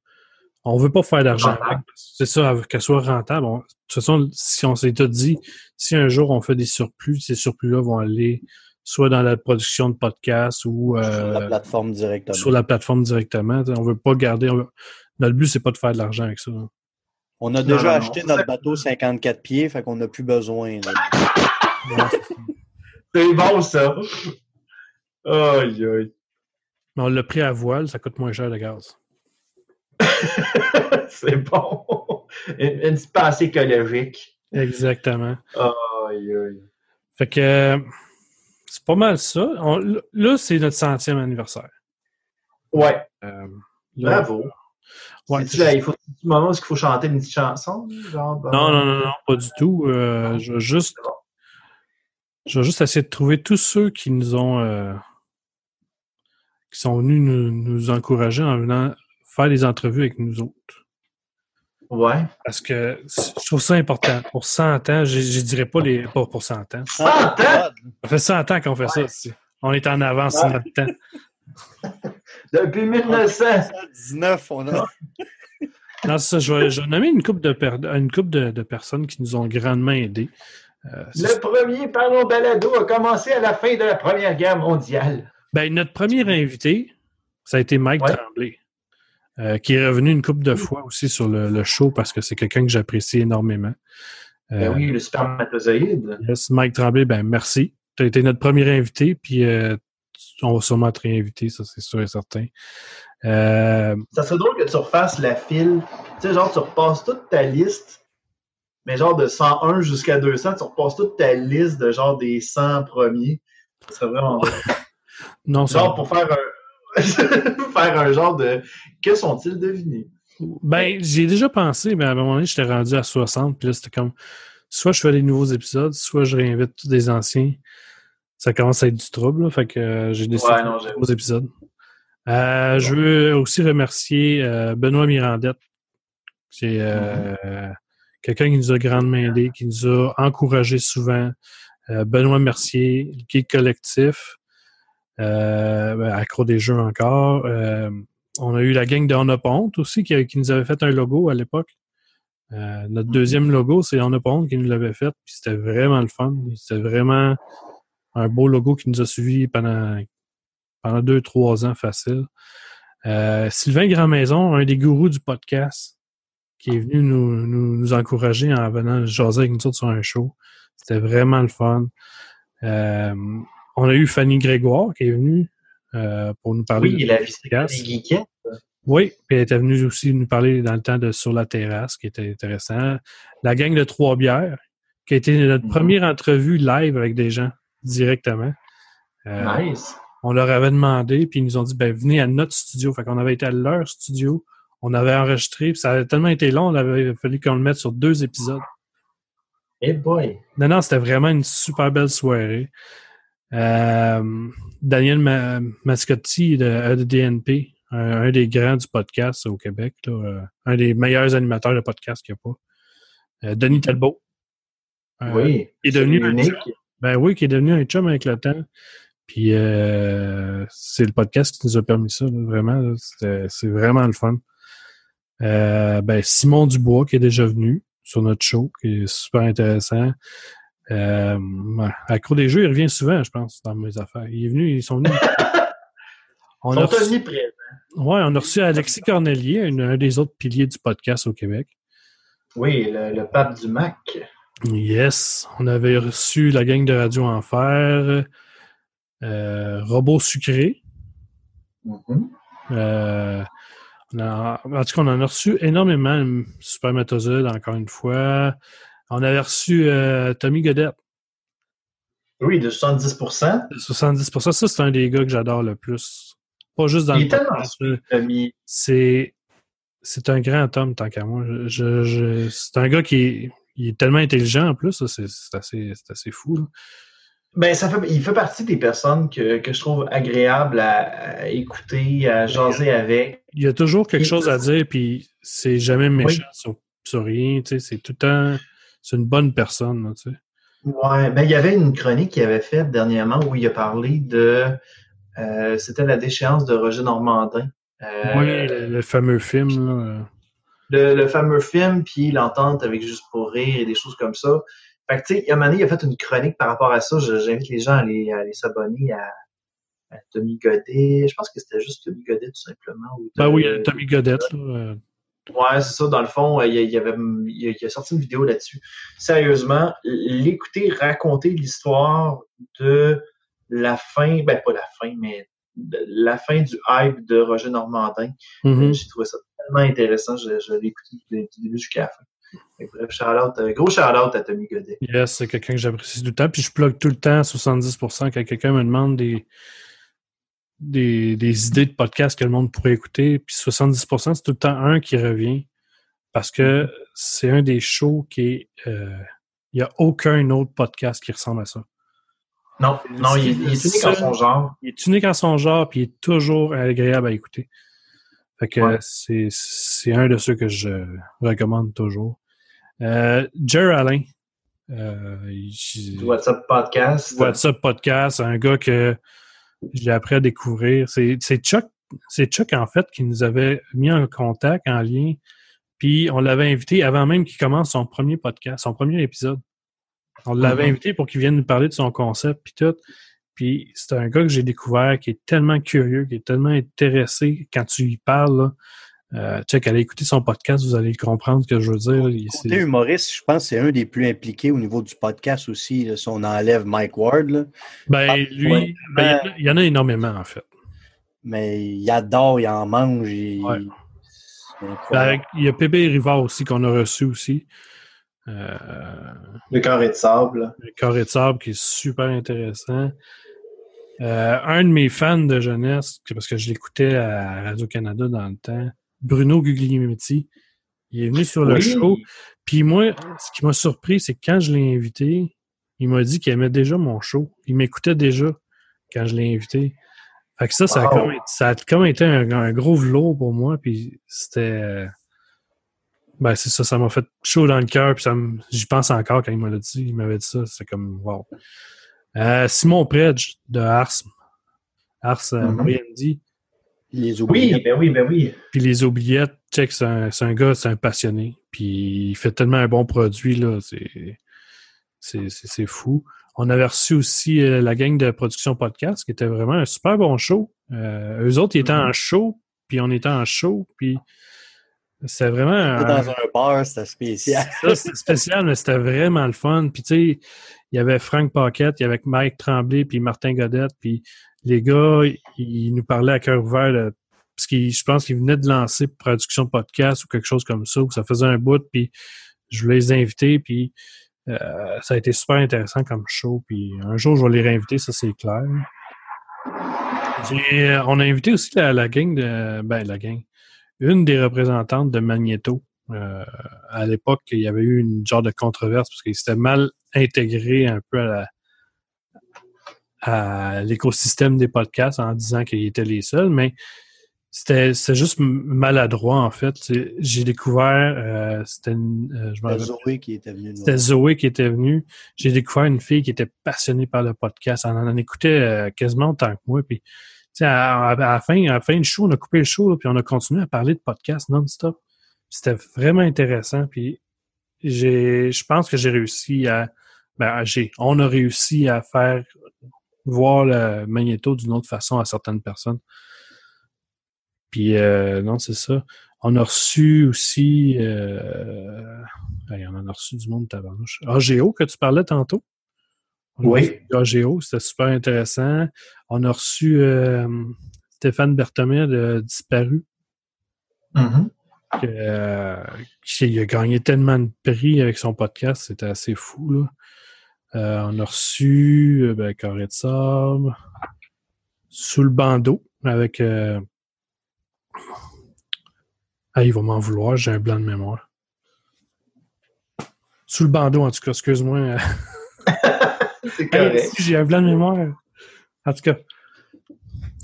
[SPEAKER 1] on veut pas faire d'argent. C'est ça, qu'elle soit rentable. On- de toute façon, si on s'est tout dit, si un jour on fait des surplus, ces surplus-là vont aller soit dans la production de podcasts ou
[SPEAKER 3] sur
[SPEAKER 1] euh,
[SPEAKER 3] la plateforme directement.
[SPEAKER 1] sur la plateforme directement. T'sais, On veut pas garder. veut- Notre but, c'est pas de faire de l'argent avec ça.
[SPEAKER 3] On a
[SPEAKER 2] Non,
[SPEAKER 3] déjà
[SPEAKER 2] non, non.
[SPEAKER 3] acheté notre bateau 54 pieds, fait qu'on n'a plus besoin.
[SPEAKER 2] C'est bon, ça. Aïe, aïe.
[SPEAKER 1] Mais on l'a pris à voile, ça coûte moins cher le gaz.
[SPEAKER 2] c'est bon. Une, une petite pensée écologique.
[SPEAKER 1] Exactement.
[SPEAKER 2] Aïe, aïe.
[SPEAKER 1] Fait que c'est pas mal ça. On- là, c'est notre centième anniversaire.
[SPEAKER 2] Ouais,
[SPEAKER 1] Euh, là,
[SPEAKER 2] bravo.
[SPEAKER 1] ouais,
[SPEAKER 2] C'est-tu là, il faut un moment où il faut chanter une petite chanson? Genre, ben,
[SPEAKER 1] non, non, non, non, pas du tout. Euh, je vais juste, je vais juste essayer de trouver tous ceux qui nous ont, euh, qui sont venus nous, nous encourager en venant faire des entrevues avec nous autres.
[SPEAKER 2] Ouais.
[SPEAKER 1] Parce que je trouve ça important. Pour 100 ans, je, je dirais pas les, pas pour 100 ans.
[SPEAKER 2] 100 ans?
[SPEAKER 1] Ça fait 100 ans qu'on fait ça. ici. On est en avance sur
[SPEAKER 2] Ouais.
[SPEAKER 1] notre temps.
[SPEAKER 2] Depuis 1900.
[SPEAKER 3] 19, on a.
[SPEAKER 1] Non, c'est ça. Je vais, je vais nommer une couple de, per- une couple de, de personnes qui nous ont grandement aidés. Euh,
[SPEAKER 2] Le premier Parlons Balado a commencé à la fin de la Première Guerre mondiale.
[SPEAKER 1] ben, notre premier invité, ça a été Mike
[SPEAKER 2] Ouais.
[SPEAKER 1] Tremblay, euh, qui est revenu une couple de fois aussi sur le, le show parce que c'est quelqu'un que j'apprécie énormément.
[SPEAKER 2] Ben
[SPEAKER 1] Euh,
[SPEAKER 2] oui, le spermatozoïde.
[SPEAKER 1] yes, Mike Tremblay, ben merci. Tu as été notre premier invité, puis euh, on va sûrement te réinviter, ça c'est sûr et certain. Euh,
[SPEAKER 2] Ça serait drôle que tu refasses la file. Tu sais, genre, tu repasses toute ta liste, mais genre de 101 jusqu'à 200, tu repasses toute ta liste de genre des 100 premiers. Ça serait vraiment drôle.
[SPEAKER 1] non, ça,
[SPEAKER 2] Genre pour faire un, faire un genre de que sont-ils devenus?
[SPEAKER 1] Ben, j'y ai déjà pensé, mais à un moment donné, j'étais rendu à 60, puis là, c'était comme soit je fais des nouveaux épisodes, soit je réinvite tous des anciens. Ça commence à être du trouble, là, fait que euh, j'ai décidé
[SPEAKER 2] Ouais,
[SPEAKER 1] de faire
[SPEAKER 2] non,
[SPEAKER 1] des
[SPEAKER 2] j'avoue.
[SPEAKER 1] nouveaux épisodes. Euh, Je veux aussi remercier euh, Benoît Mirandette. C'est euh, quelqu'un qui nous a grandement aidé, qui nous a encouragé souvent. Benoît Mercier, le Geek Collectif, Accro des jeux encore. Euh, on a eu la gang de On a Ponte aussi qui, qui nous avait fait un logo à l'époque. Euh, notre deuxième logo, c'est On a qui nous l'avait fait, puis c'était vraiment le fun. C'était vraiment un beau logo qui nous a suivis pendant, pendant deux, trois ans facile. Euh, Sylvain Grandmaison, un des gourous du podcast, qui est venu nous, nous, nous encourager en venant jaser avec nous autres sur un show. C'était vraiment le fun. Euh, on a eu Fanny Grégoire qui est venue euh, pour nous parler
[SPEAKER 2] Oui,
[SPEAKER 1] de
[SPEAKER 2] la des.
[SPEAKER 1] Oui, puis elle était venue aussi nous parler dans le temps de Sur la terrasse, qui était intéressant. La gang de Trois Bières, qui a été notre
[SPEAKER 2] Mhm.
[SPEAKER 1] première entrevue live avec des gens directement. Euh,
[SPEAKER 2] Nice.
[SPEAKER 1] on leur avait demandé, puis ils nous ont dit, ben, venez à notre studio. Fait qu'on avait été à leur studio, on avait enregistré, puis ça avait tellement été long, on avait fallu qu'on le mette sur deux épisodes.
[SPEAKER 2] Hey boy.
[SPEAKER 1] Non, non, c'était vraiment une super belle soirée. Euh, Daniel Ma- Mascotti de EDNP, un, un des grands du podcast au Québec, là, euh, un des meilleurs animateurs de podcast qu'il n'y a pas. Euh, Denis Talbot.
[SPEAKER 2] Oui.
[SPEAKER 1] est devenu
[SPEAKER 2] unique.
[SPEAKER 1] Ben oui, qui est devenu un chum avec le temps. Puis euh, c'est le podcast qui nous a permis ça, là, vraiment. C'est vraiment le fun. Euh, ben, Simon Dubois qui est déjà venu sur notre show, qui est super intéressant. Euh, à cours des jeux, il revient souvent, je pense, dans mes affaires. Il est venu, ils sont venus. On
[SPEAKER 2] Ils
[SPEAKER 1] a
[SPEAKER 2] sont
[SPEAKER 1] reçu,
[SPEAKER 2] prêts.
[SPEAKER 1] ouais, on a reçu Alexis Cornelier, un, un des autres piliers du podcast au Québec.
[SPEAKER 2] Oui, le, le pape du Mac.
[SPEAKER 1] Yes, on avait reçu la gang de Radio Enfer, euh, Robot Sucré.
[SPEAKER 2] Mhm.
[SPEAKER 1] Euh, on a- en tout cas, on en a reçu énormément. Supermatozoïde, encore une fois. On avait reçu euh, Tommy Godette,
[SPEAKER 2] Oui, de 70%.
[SPEAKER 1] de 70%. Ça, c'est un des gars que j'adore le plus. Pas juste dans
[SPEAKER 2] Il
[SPEAKER 1] le
[SPEAKER 2] est tellement
[SPEAKER 1] podcast, là.
[SPEAKER 2] Tommy.
[SPEAKER 1] C'est c'est un grand homme, tant qu'à moi. Je, je- je- c'est un gars qui est, il est tellement intelligent en plus. C'est assez, assez fou. là.
[SPEAKER 2] Ben, ça fait, il fait partie des personnes que, que je trouve agréables à, à écouter, à jaser avec.
[SPEAKER 1] Il y a toujours quelque chose à dire, puis c'est jamais méchant sur, sur rien. tu sais, C'est tout le temps. C'est une bonne personne. là, tu sais.
[SPEAKER 2] Ouais, ben, il y avait une chronique qu'il avait faite dernièrement où il a parlé de. euh, C'était la déchéance de Roger Normandin. Euh,
[SPEAKER 1] Oui, le, le fameux film. Là.
[SPEAKER 2] le, le fameux film, puis l'entente avec Juste pour rire et des choses comme ça. Fait que, tu sais, il y a un moment donné, il a fait une chronique par rapport à ça. J'invite les gens à aller, à s'abonner à, à Tommy Godet. Je pense que c'était juste Tommy Godet, tout simplement. ou
[SPEAKER 1] Ben oui,
[SPEAKER 2] euh,
[SPEAKER 1] Tommy Godette. Là.
[SPEAKER 2] Ouais, c'est ça. Dans le fond, euh, il, y il avait, il, a, il a sorti une vidéo là-dessus. Sérieusement, l'écouter raconter l'histoire de la fin, ben pas la fin, mais de la fin du hype de Roger Normandin.
[SPEAKER 1] mhm.
[SPEAKER 2] J'ai trouvé ça tellement intéressant. Je, je l'ai écouté du début jusqu'à la fin. Bref, shout-out, euh, gros shout-out à Tommy Godet.
[SPEAKER 1] Yes, c'est quelqu'un que j'apprécie tout le temps. Puis je plug tout le temps 70% quand quelqu'un me demande des, des, des idées de podcast que le monde pourrait écouter. Puis 70%, c'est tout le temps un qui revient. Parce que c'est un des shows qui est. euh, Il n'y a aucun autre podcast qui ressemble à ça.
[SPEAKER 2] Non, non, il, est- il est unique en son genre.
[SPEAKER 1] Il est unique en son genre, puis il est toujours agréable à écouter. Fait que
[SPEAKER 2] Ouais.
[SPEAKER 1] c'est, c'est un de ceux que je recommande toujours. Euh, Jer Alain. Euh,
[SPEAKER 2] WhatsApp Podcast?
[SPEAKER 1] WhatsApp Podcast, un gars que j'ai appris à découvrir. C'est, Chuck, c'est Chuck, en fait, qui nous avait mis en contact, en lien. Puis on l'avait invité avant même qu'il commence son premier podcast, son premier épisode. On l'avait
[SPEAKER 2] Mhm.
[SPEAKER 1] invité pour qu'il vienne nous parler de son concept, puis tout. Puis c'est un gars que j'ai découvert qui est tellement curieux, qui est tellement intéressé quand tu y parles. Là. Euh, check, allez écouter son podcast, vous allez comprendre ce que je veux dire. Il- c'est-
[SPEAKER 3] Côté humoriste, je pense que c'est un des plus impliqués au niveau du podcast aussi. là, si on enlève Mike Ward, là.
[SPEAKER 1] Ben,
[SPEAKER 3] Ah,
[SPEAKER 1] lui,
[SPEAKER 3] ouais.
[SPEAKER 1] ben, il y en a- il y en a énormément, en fait.
[SPEAKER 3] mais il adore, il en mange. Il...
[SPEAKER 1] Ouais. Ben, il y a Pépé Rivard aussi qu'on a reçu aussi. Euh,
[SPEAKER 2] Le carré de sable.
[SPEAKER 1] le carré de sable qui est super intéressant. Euh, un de mes fans de jeunesse, parce que je l'écoutais à Radio-Canada dans le temps, Bruno Guglielminetti, il est venu sur le
[SPEAKER 2] Oui.
[SPEAKER 1] show. Puis moi, ce qui m'a surpris, c'est que quand je l'ai invité, il m'a dit qu'il aimait déjà mon show. Il m'écoutait déjà quand je l'ai invité. Fait que ça, ça a, comme, ça a comme été un, un gros velours pour moi. Puis c'était. Ben, c'est ça, ça m'a fait chaud dans le cœur. Puis j'y pense encore quand il m'a dit. Il m'avait dit ça. C'était comme wow. Euh, Simon Predge de Ars. Ars euh,
[SPEAKER 2] Mhm.
[SPEAKER 3] Les.
[SPEAKER 2] Oui, ben oui, ben oui.
[SPEAKER 1] Puis les oubliettes, check, c'est un, c'est un gars, c'est un passionné. Puis il fait tellement un bon produit, là. C'est, c'est, c'est, c'est fou. On avait reçu aussi euh, la gang de production podcast, qui était vraiment un super bon show. Euh, eux autres, ils étaient en show, puis on était en show, puis c'était vraiment un,
[SPEAKER 3] Dans un bar, c'était spécial.
[SPEAKER 1] ça, c'était spécial, mais c'était vraiment le fun. Puis, tu sais, il y avait Frank Paquette, il y avait Mike Tremblay, puis Martin Godette, puis les gars, ils nous parlaient à cœur ouvert, parce qu'ils, je pense qu'ils venaient de lancer production podcast ou quelque chose comme ça, où ça faisait un bout, puis je voulais les inviter, puis euh, ça a été super intéressant comme show, puis un jour, je vais les réinviter, ça, c'est clair. Et, on a invité aussi la, la, gang de. Ben, la gang. Une des représentantes de Magneto. Euh, à l'époque, il y avait eu une genre de controverse parce qu'il s'était mal intégré un peu à la, à l'écosystème des podcasts en disant qu'ils étaient les seuls, mais c'était juste maladroit en fait. J'ai découvert, euh, c'était
[SPEAKER 3] euh, Zoé qui était venue.
[SPEAKER 1] C'était Zoé qui était venue. J'ai découvert une fille qui était passionnée par le podcast. Elle en, écoutait euh, quasiment autant que moi. Puis, à, à, la fin, à la fin du show, on a coupé le show, puis on a continué à parler de podcast non-stop. C'était vraiment intéressant. Puis, j'ai, je pense que j'ai réussi à, ben, j'ai, on a réussi à faire voir le magnéto d'une autre façon à certaines personnes. Puis, euh, non, c'est ça. On a reçu aussi. Euh, on en a reçu du monde tabarnouche. AGO que tu parlais tantôt?
[SPEAKER 2] oui.
[SPEAKER 1] AGO, c'était super intéressant. On a reçu euh, Stéphane Berthomé de Disparu.
[SPEAKER 2] Mm-hmm.
[SPEAKER 1] il a gagné tellement de prix avec son podcast, c'était assez fou. Là. Euh, on a reçu euh, ben, Carré de sable, sous le bandeau avec. Euh... Ah, il va m'en vouloir, j'ai un blanc de mémoire. Sous le bandeau, en tout cas, excuse-moi.
[SPEAKER 2] c'est correct.
[SPEAKER 1] j'ai un blanc de mémoire. En tout cas.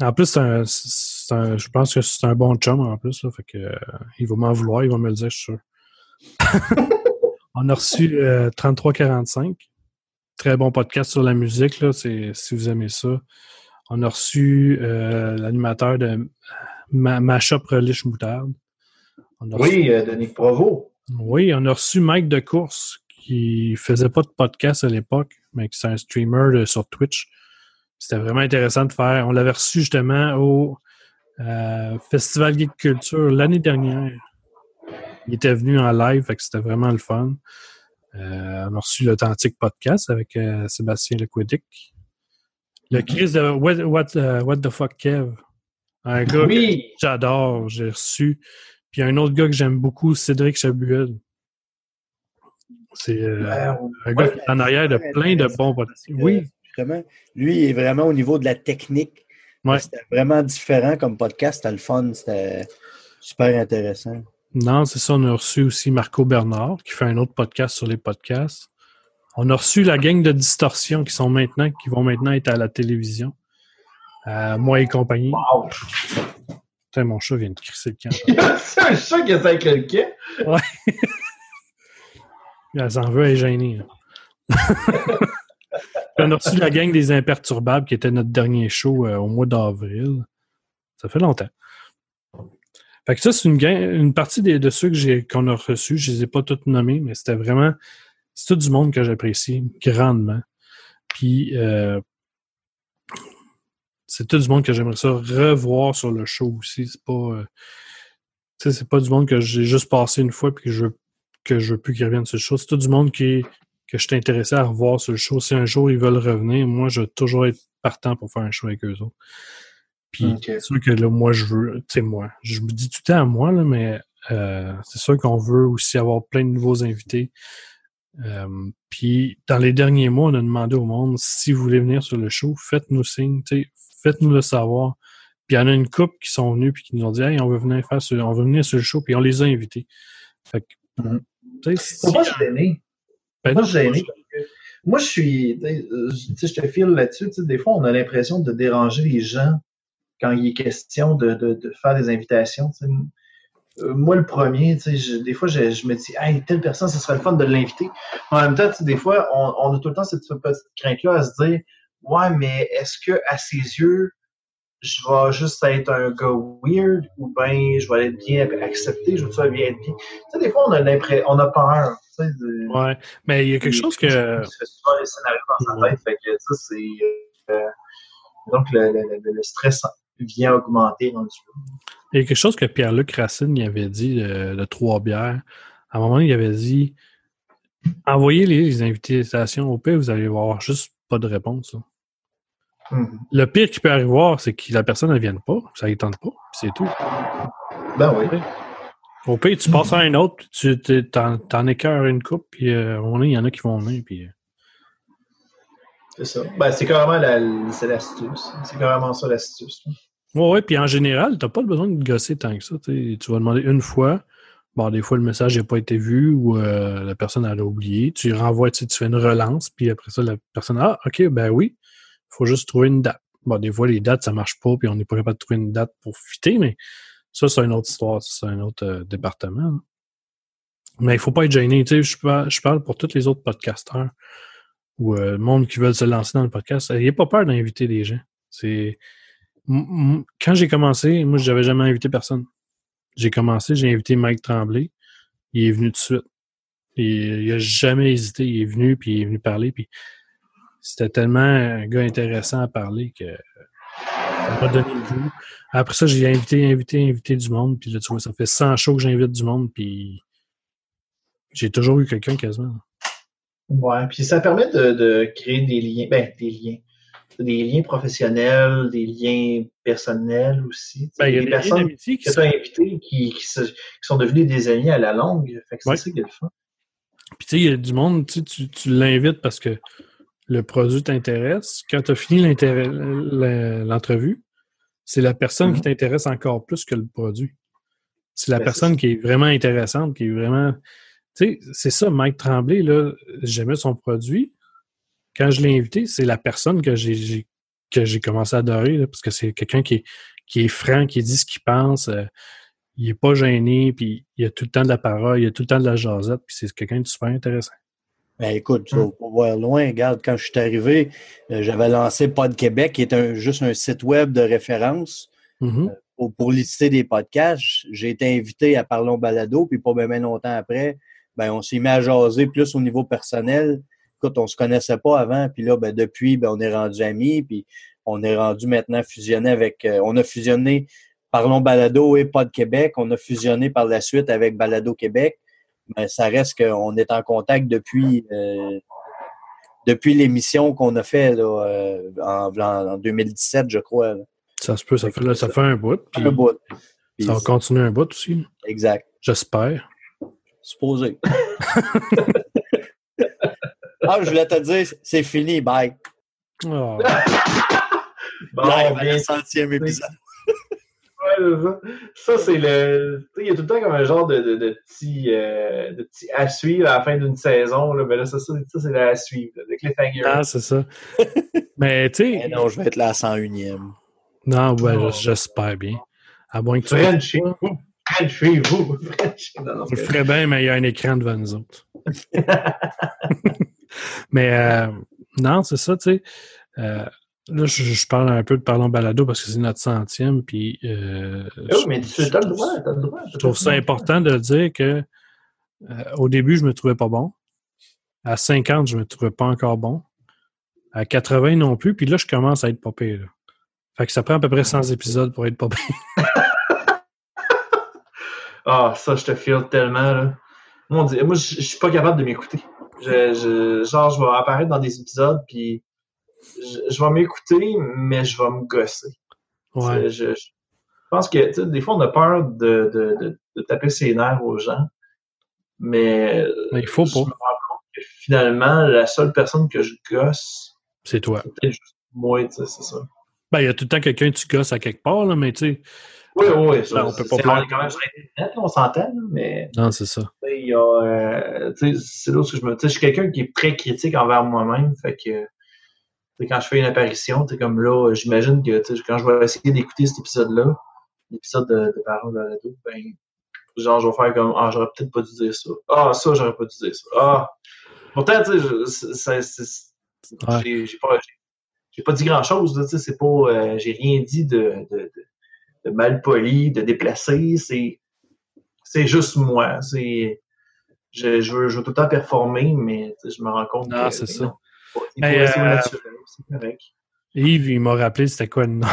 [SPEAKER 1] En plus, un, je pense que c'est un bon chum en plus. Là, fait que, euh, il va m'en vouloir, il va me le dire, je suis sûr. On a reçu 3345 très bon podcast sur la musique, là, si vous aimez ça. On a reçu euh, l'animateur de Ma Mashup Relish Moutarde.
[SPEAKER 2] oui, euh, Denis Provo.
[SPEAKER 1] Oui, on a reçu Mike de Course, qui faisait pas de podcast à l'époque, mais qui est un streamer sur Twitch. C'était vraiment intéressant de faire. On l'avait reçu justement au euh, Festival Geek Culture l'année dernière. Il était venu en live, fait que c'était vraiment le fun. Euh, on a reçu l'Authentique Podcast avec euh, Sébastien Lequidic. Le Chris de What, uh, what, the fuck Kev? Un gars que j'adore, j'ai reçu. Puis un autre gars que j'aime beaucoup, Cédric Chabuel. C'est euh, ben, un gars qui est en arrière de plein de bons podcasts.
[SPEAKER 3] Oui. Vraiment, lui, il est vraiment au niveau de la technique. C'était vraiment différent comme podcast. C'était le fun. C'était super intéressant.
[SPEAKER 1] Non, c'est ça. On a reçu aussi Marco Bernard, qui fait un autre podcast sur les podcasts. On a reçu la gang de distorsion qui sont maintenant, qui vont maintenant être à la télévision. Euh, moi et compagnie.
[SPEAKER 2] Wow.
[SPEAKER 1] Putain, mon chat vient de crisser le
[SPEAKER 2] camp. c'est un chat qui est avec le?
[SPEAKER 1] Ouais. Elle s'en veut, elle est gênée. on a reçu la gang des Imperturbables, qui était notre dernier show euh, au mois d'avril. Ça fait longtemps. Ça, c'est une, partie de ceux qu'on a reçus. Je les ai pas tous nommés, mais c'était vraiment. C'est tout du monde que j'apprécie grandement. Puis euh, c'est tout du monde que j'aimerais ça revoir sur le show aussi. C'est pas. Euh, c'est pas du monde que j'ai juste passé une fois et que je que je veux plus qu'ils reviennent sur le show. C'est tout du monde qui que je suis intéressé à revoir sur le show. Si un jour ils veulent revenir, moi je vais toujours être partant pour faire un show avec eux autres. Puis c'est sûr que là, moi, je veux, tu sais, moi, je me dis tout le temps à moi, là, mais euh, c'est sûr qu'on veut aussi avoir plein de nouveaux invités. Euh, puis dans les derniers mois, on a demandé au monde si vous voulez venir sur le show, faites-nous signe, faites-nous le savoir. Puis il y en a une couple qui sont venus puis qui nous ont dit Hey, on veut venir faire on veut venir sur le show, puis on les a invités. Fait que,
[SPEAKER 2] mm -hmm. pas gêner. Ben pas gêner. Moi, je suis, je te file là-dessus. Des fois, on a l'impression de déranger les gens quand il est question de, de, faire des invitations. Euh, moi, le premier, des fois, je, me dis, hey, telle personne, ce serait le fun de l'inviter. En même temps, des fois, on, a tout le temps cette petite crainte-là à se dire, ouais, mais est-ce que à ses yeux, je vais juste être un gars weird ou bien je vais être bien accepté, je vais bien être bien? Tu sais, des fois, on a l'impression, on a peur. Tu sais,
[SPEAKER 1] ouais, mais il y a quelque chose que.
[SPEAKER 2] donc, le, le, le stress vient augmenter dans
[SPEAKER 1] Il y a quelque chose que Pierre-Luc Racine y avait dit de, Trois Bières. À un moment, il avait dit envoyez les, invitations au pire, vous allez voir juste pas de réponse. Mm-hmm. Le pire qui peut arriver, c'est que la personne ne vienne pas, ça ne tente pas, c'est tout.
[SPEAKER 2] Ben oui.
[SPEAKER 1] Au pire, tu passes à un autre, tu t'en, écœures une coupe, puis euh, il y en a qui vont venir, puis. Euh,
[SPEAKER 2] C'est ça. Ben, c'est carrément la, l'astuce. C'est carrément ça l'astuce.
[SPEAKER 1] Oui, ouais, puis en général, tu n'as pas besoin de gosser tant que ça. Tu vas demander une fois. Bon, des fois, le message n'a pas été vu ou euh, la personne a oublié. Tu renvoies, tu fais une relance, puis après ça, la personne Ah, OK, ben oui, il faut juste trouver une date. Bon, des fois, les dates, ça marche pas, puis on n'est pas capable de trouver une date pour fitter, mais ça, c'est une autre histoire, c'est un autre euh, département. Mais il faut pas être gêné. Tu sais, je, parle, je parle pour tous les autres podcasteurs ou euh, le monde qui veulent se lancer dans le podcast. N'ayez pas peur d'inviter des gens. C'est quand j'ai commencé, moi, j'avais jamais invité personne. J'ai commencé, j'ai invité Mike Tremblay. Il est venu tout de suite. Il a jamais hésité. Il est venu, puis il est venu parler. Puis c'était tellement un gars intéressant à parler que ça m'a donné le goût. Après ça, j'ai invité, invité, invité du monde. Puis là, tu ça fait 100 shows que j'invite du monde. Puis j'ai toujours eu quelqu'un quasiment.
[SPEAKER 2] Ouais, puis ça permet de, de, créer des liens, ben, des liens. Des liens professionnels, des liens personnels aussi.
[SPEAKER 1] Ben, il y a des, personnes qui
[SPEAKER 2] sont invitées qui, qui, sont devenues des amis à la longue. Fait que c'est ça qui est le fun.
[SPEAKER 1] Puis tu sais, il y a du monde, tu, tu l'invites parce que le produit t'intéresse. Quand tu as fini l'entrevue, c'est la personne qui mm-hmm. t'intéresse encore plus que le produit. C'est la ben, personne qui est vraiment intéressante, qui est vraiment. Tu sais, c'est ça, Mike Tremblay, là, j'aimais son produit. Quand je l'ai invité, c'est la personne que j'ai que j'ai commencé à adorer, parce que c'est quelqu'un qui est, qui est franc, qui dit ce qu'il pense. Euh, il est pas gêné, puis il a tout le temps de la parole, il a tout le temps de la jasette, puis c'est quelqu'un de super intéressant.
[SPEAKER 3] Ben écoute, tu hum. vas voir loin. Regarde, quand je suis arrivé, euh, j'avais lancé Pod Québec, qui est un, juste un site web de référence
[SPEAKER 1] mm-hmm.
[SPEAKER 3] euh, pour, lister des podcasts. J'ai été invité à Parlons Balado, puis pas bien longtemps après, ben, on s'est mis à jaser plus au niveau personnel. Écoute, on se connaissait pas avant, puis là, ben, depuis, ben, on est rendu amis, puis on est rendu maintenant fusionné avec. Euh, on a fusionné Parlons Balado et Pod Québec. On a fusionné par la suite avec Balado Québec mais ça reste qu'on est en contact depuis euh, depuis l'émission qu'on a fait là, euh, en, 2017, je crois.
[SPEAKER 1] Ça se peut, ça fait, ça fait un bout.
[SPEAKER 3] un bout.
[SPEAKER 1] ça va continuer un bout aussi.
[SPEAKER 3] Exact.
[SPEAKER 1] J'espère.
[SPEAKER 3] Supposé. ah, je voulais te dire, c'est fini, bye.
[SPEAKER 1] Oh.
[SPEAKER 3] bon, Live à centième épisode
[SPEAKER 2] ça. c'est le. Il y a tout le temps comme un genre de, de, de petit, euh, de petit à suivre à la fin d'une saison. Là. Mais là, ça, ça, c'est à suivre, le cliffhanger.
[SPEAKER 1] Ah, c'est ça. mais tu sais.
[SPEAKER 3] non, je vais être là à 101e.
[SPEAKER 1] Non, ouais, oh. j'espère bien. À moins que tu.
[SPEAKER 2] French chez vous. French chez vous.
[SPEAKER 1] Je le ferais bien, mais il y a un écran devant nous autres. Mais euh, non, c'est ça, tu sais. Euh, Là, je, parle un peu de Parlons Balado parce que c'est notre centième. Puis,
[SPEAKER 2] euh, oh, mais tu as le droit, as le droit.
[SPEAKER 1] Je trouve ça important de dire que au début, je me trouvais pas bon. À 50, je me trouvais pas encore bon. À 80 non plus. Puis là, je commence à être pas pire. Fait que ça prend à peu près 100 épisodes pour être pas pire.
[SPEAKER 2] Ah, ça, je te file tellement. Là. Mon Dieu, moi, je, je suis pas capable de m'écouter. Je, je, genre, je vais apparaître dans des épisodes, puis je, vais m'écouter, mais je vais me gosser. Je, pense que des fois, on a peur de, de, de, taper ses nerfs aux gens. Mais,
[SPEAKER 1] il faut pas.
[SPEAKER 2] que finalement, la seule personne que je gosse,
[SPEAKER 1] c'est toi.
[SPEAKER 2] C'est juste moi, c'est ça.
[SPEAKER 1] Ben, il y a tout le temps quelqu'un que tu gosses à quelque part, là, mais tu sais.
[SPEAKER 2] Oui, oui,
[SPEAKER 1] ça, on peut pas
[SPEAKER 2] quand même sur Internet, on s'entend, mais.
[SPEAKER 1] Non, c'est ça.
[SPEAKER 2] Il y a. Euh, c'est là où je me. je suis quelqu'un qui est très critique envers moi-même, fait que quand je fais une apparition, comme là, j'imagine que quand je vais essayer d'écouter cet épisode-là, l'épisode de, de Parole de la ben, genre, je vais faire comme Ah, j'aurais peut-être pas dû dire ça. Ah, ça, j'aurais pas dû dire ça. Ah. Pourtant, tu sais, j'ai pas, pas dit grand-chose, tu sais, c'est pas. Euh, j'ai rien dit de, de, de, mal poli, de déplacé. C'est. C'est juste moi. C'est. Je, je, veux, je veux tout le temps performer, mais je me rends compte
[SPEAKER 1] ah, c'est ça. Mais, euh, Yves, il m'a rappelé c'était quoi le nom?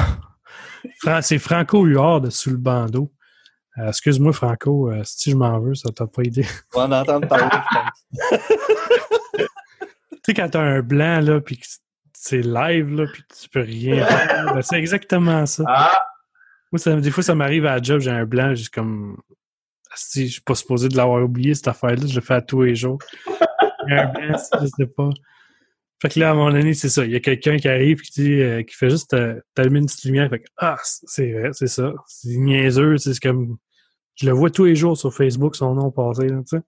[SPEAKER 1] c'est Franco Huard de Sous le bandeau. Euh, excuse-moi, Franco, euh, si je m'en veux, ça t'a pas aidé.
[SPEAKER 3] On va en entendre parler,
[SPEAKER 1] je tu sais, quand t'as un blanc, là, puis c'est live, là, puis tu peux rien faire, ben, c'est exactement ça.
[SPEAKER 2] Ah!
[SPEAKER 1] Moi, des fois, ça m'arrive à la job, j'ai un blanc, juste comme. Si je suis pas supposé de l'avoir oublié, cette affaire-là, je le fais à tous les jours. un blanc, je sais pas. Fait que là, à mon avis, c'est ça. Il y a quelqu'un qui arrive qui dit, euh, qui fait juste euh, t'allumer une petite lumière. Fait que, ah, c'est vrai, c'est ça. C'est niaiseux. C'est comme, je le vois tous les jours sur Facebook, son nom passé, tu sais.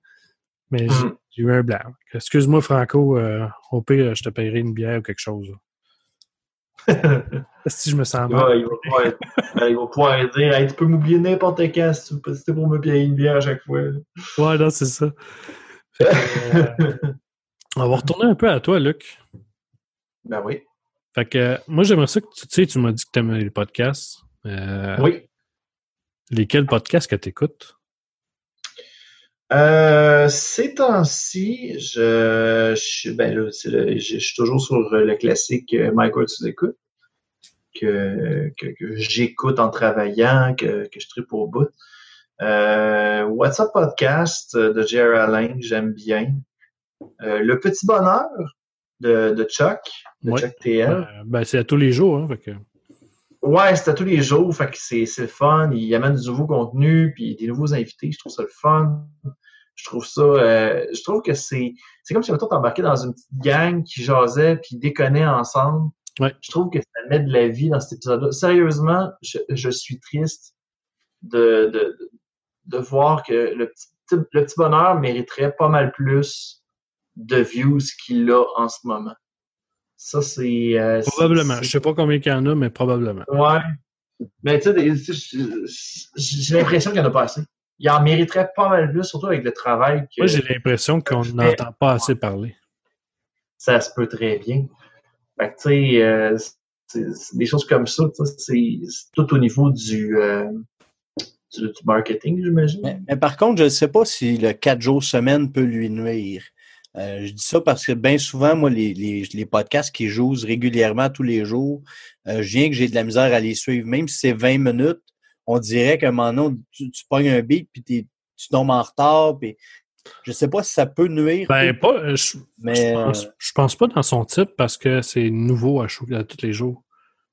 [SPEAKER 1] Mais
[SPEAKER 2] Mm.
[SPEAKER 1] j'ai eu un blanc. Excuse-moi, Franco, euh, au pire, je te paierai une bière ou quelque chose. Si je me sens
[SPEAKER 2] Il
[SPEAKER 1] mal?
[SPEAKER 2] va, il va pouvoir, ben, il va pouvoir dire Hey, tu peux m'oublier n'importe quand si t'es pour me payer une bière à chaque fois.
[SPEAKER 1] Ouais, non, c'est ça. Que, euh, on va retourner un peu à toi, Luc.
[SPEAKER 2] Ben oui.
[SPEAKER 1] Fait que, euh, moi, j'aimerais ça que tu tu sais, tu m'as dit que tu aimais les podcasts. Euh,
[SPEAKER 2] Oui.
[SPEAKER 1] Lesquels podcasts que tu écoutes?
[SPEAKER 2] Euh, ces temps-ci, je, ben là, c'est le- je, je suis toujours sur le classique euh, Michael tu écoutes que, que, que j'écoute en travaillant, que, que je tripe au bout. Euh, What's Up Podcast euh, de Jerry Alain, j'aime bien. Euh, le Petit Bonheur de, de Chuck, de
[SPEAKER 1] Ouais.
[SPEAKER 2] Chuck TL.
[SPEAKER 1] Euh, ben, c'est à tous les jours. Hein, fait que,
[SPEAKER 2] Ouais, c'est à tous les jours, fait que c'est c'est le fun. Il amène du nouveau contenu, puis des nouveaux invités. Je trouve ça le fun. Je trouve ça, euh, je trouve que c'est c'est comme si mettons t'embarquais dans une petite gang qui jasait puis déconnait ensemble.
[SPEAKER 1] Ouais.
[SPEAKER 2] Je trouve que ça met de la vie dans cet épisode-là. Sérieusement, je, je suis triste de, de, de voir que le petit, le petit bonheur mériterait pas mal plus de views qu'il a en ce moment. Ça, c'est... euh,
[SPEAKER 1] probablement. Je sais pas combien il y en a, mais probablement.
[SPEAKER 2] Ouais. Mais tu sais, j'ai l'impression qu'il n'y en a pas assez. Il en mériterait pas mal plus, surtout avec le travail que
[SPEAKER 1] Moi, j'ai l'impression qu'on n'entend pas assez parler.
[SPEAKER 2] ça se peut très bien. Fait que tu sais, euh, des choses comme ça, c'est c'est tout au niveau du, euh, du, du marketing, j'imagine.
[SPEAKER 3] Mais, mais par contre, je ne sais pas si le 4 jours semaine peut lui nuire. Euh, je dis ça parce que bien souvent, moi, les, les, les podcasts qui jouent régulièrement tous les jours, euh, je viens que j'ai de la misère à les suivre. Même si c'est 20 minutes, on dirait qu'à un moment donné, tu, tu pognes un beat puis t'es- tu tombes en retard. Puis je sais pas si ça peut nuire.
[SPEAKER 1] Ben, pas. euh, Je,
[SPEAKER 3] mais
[SPEAKER 1] je, pense, je pense pas dans son type parce que c'est nouveau à, chou- à tous les jours.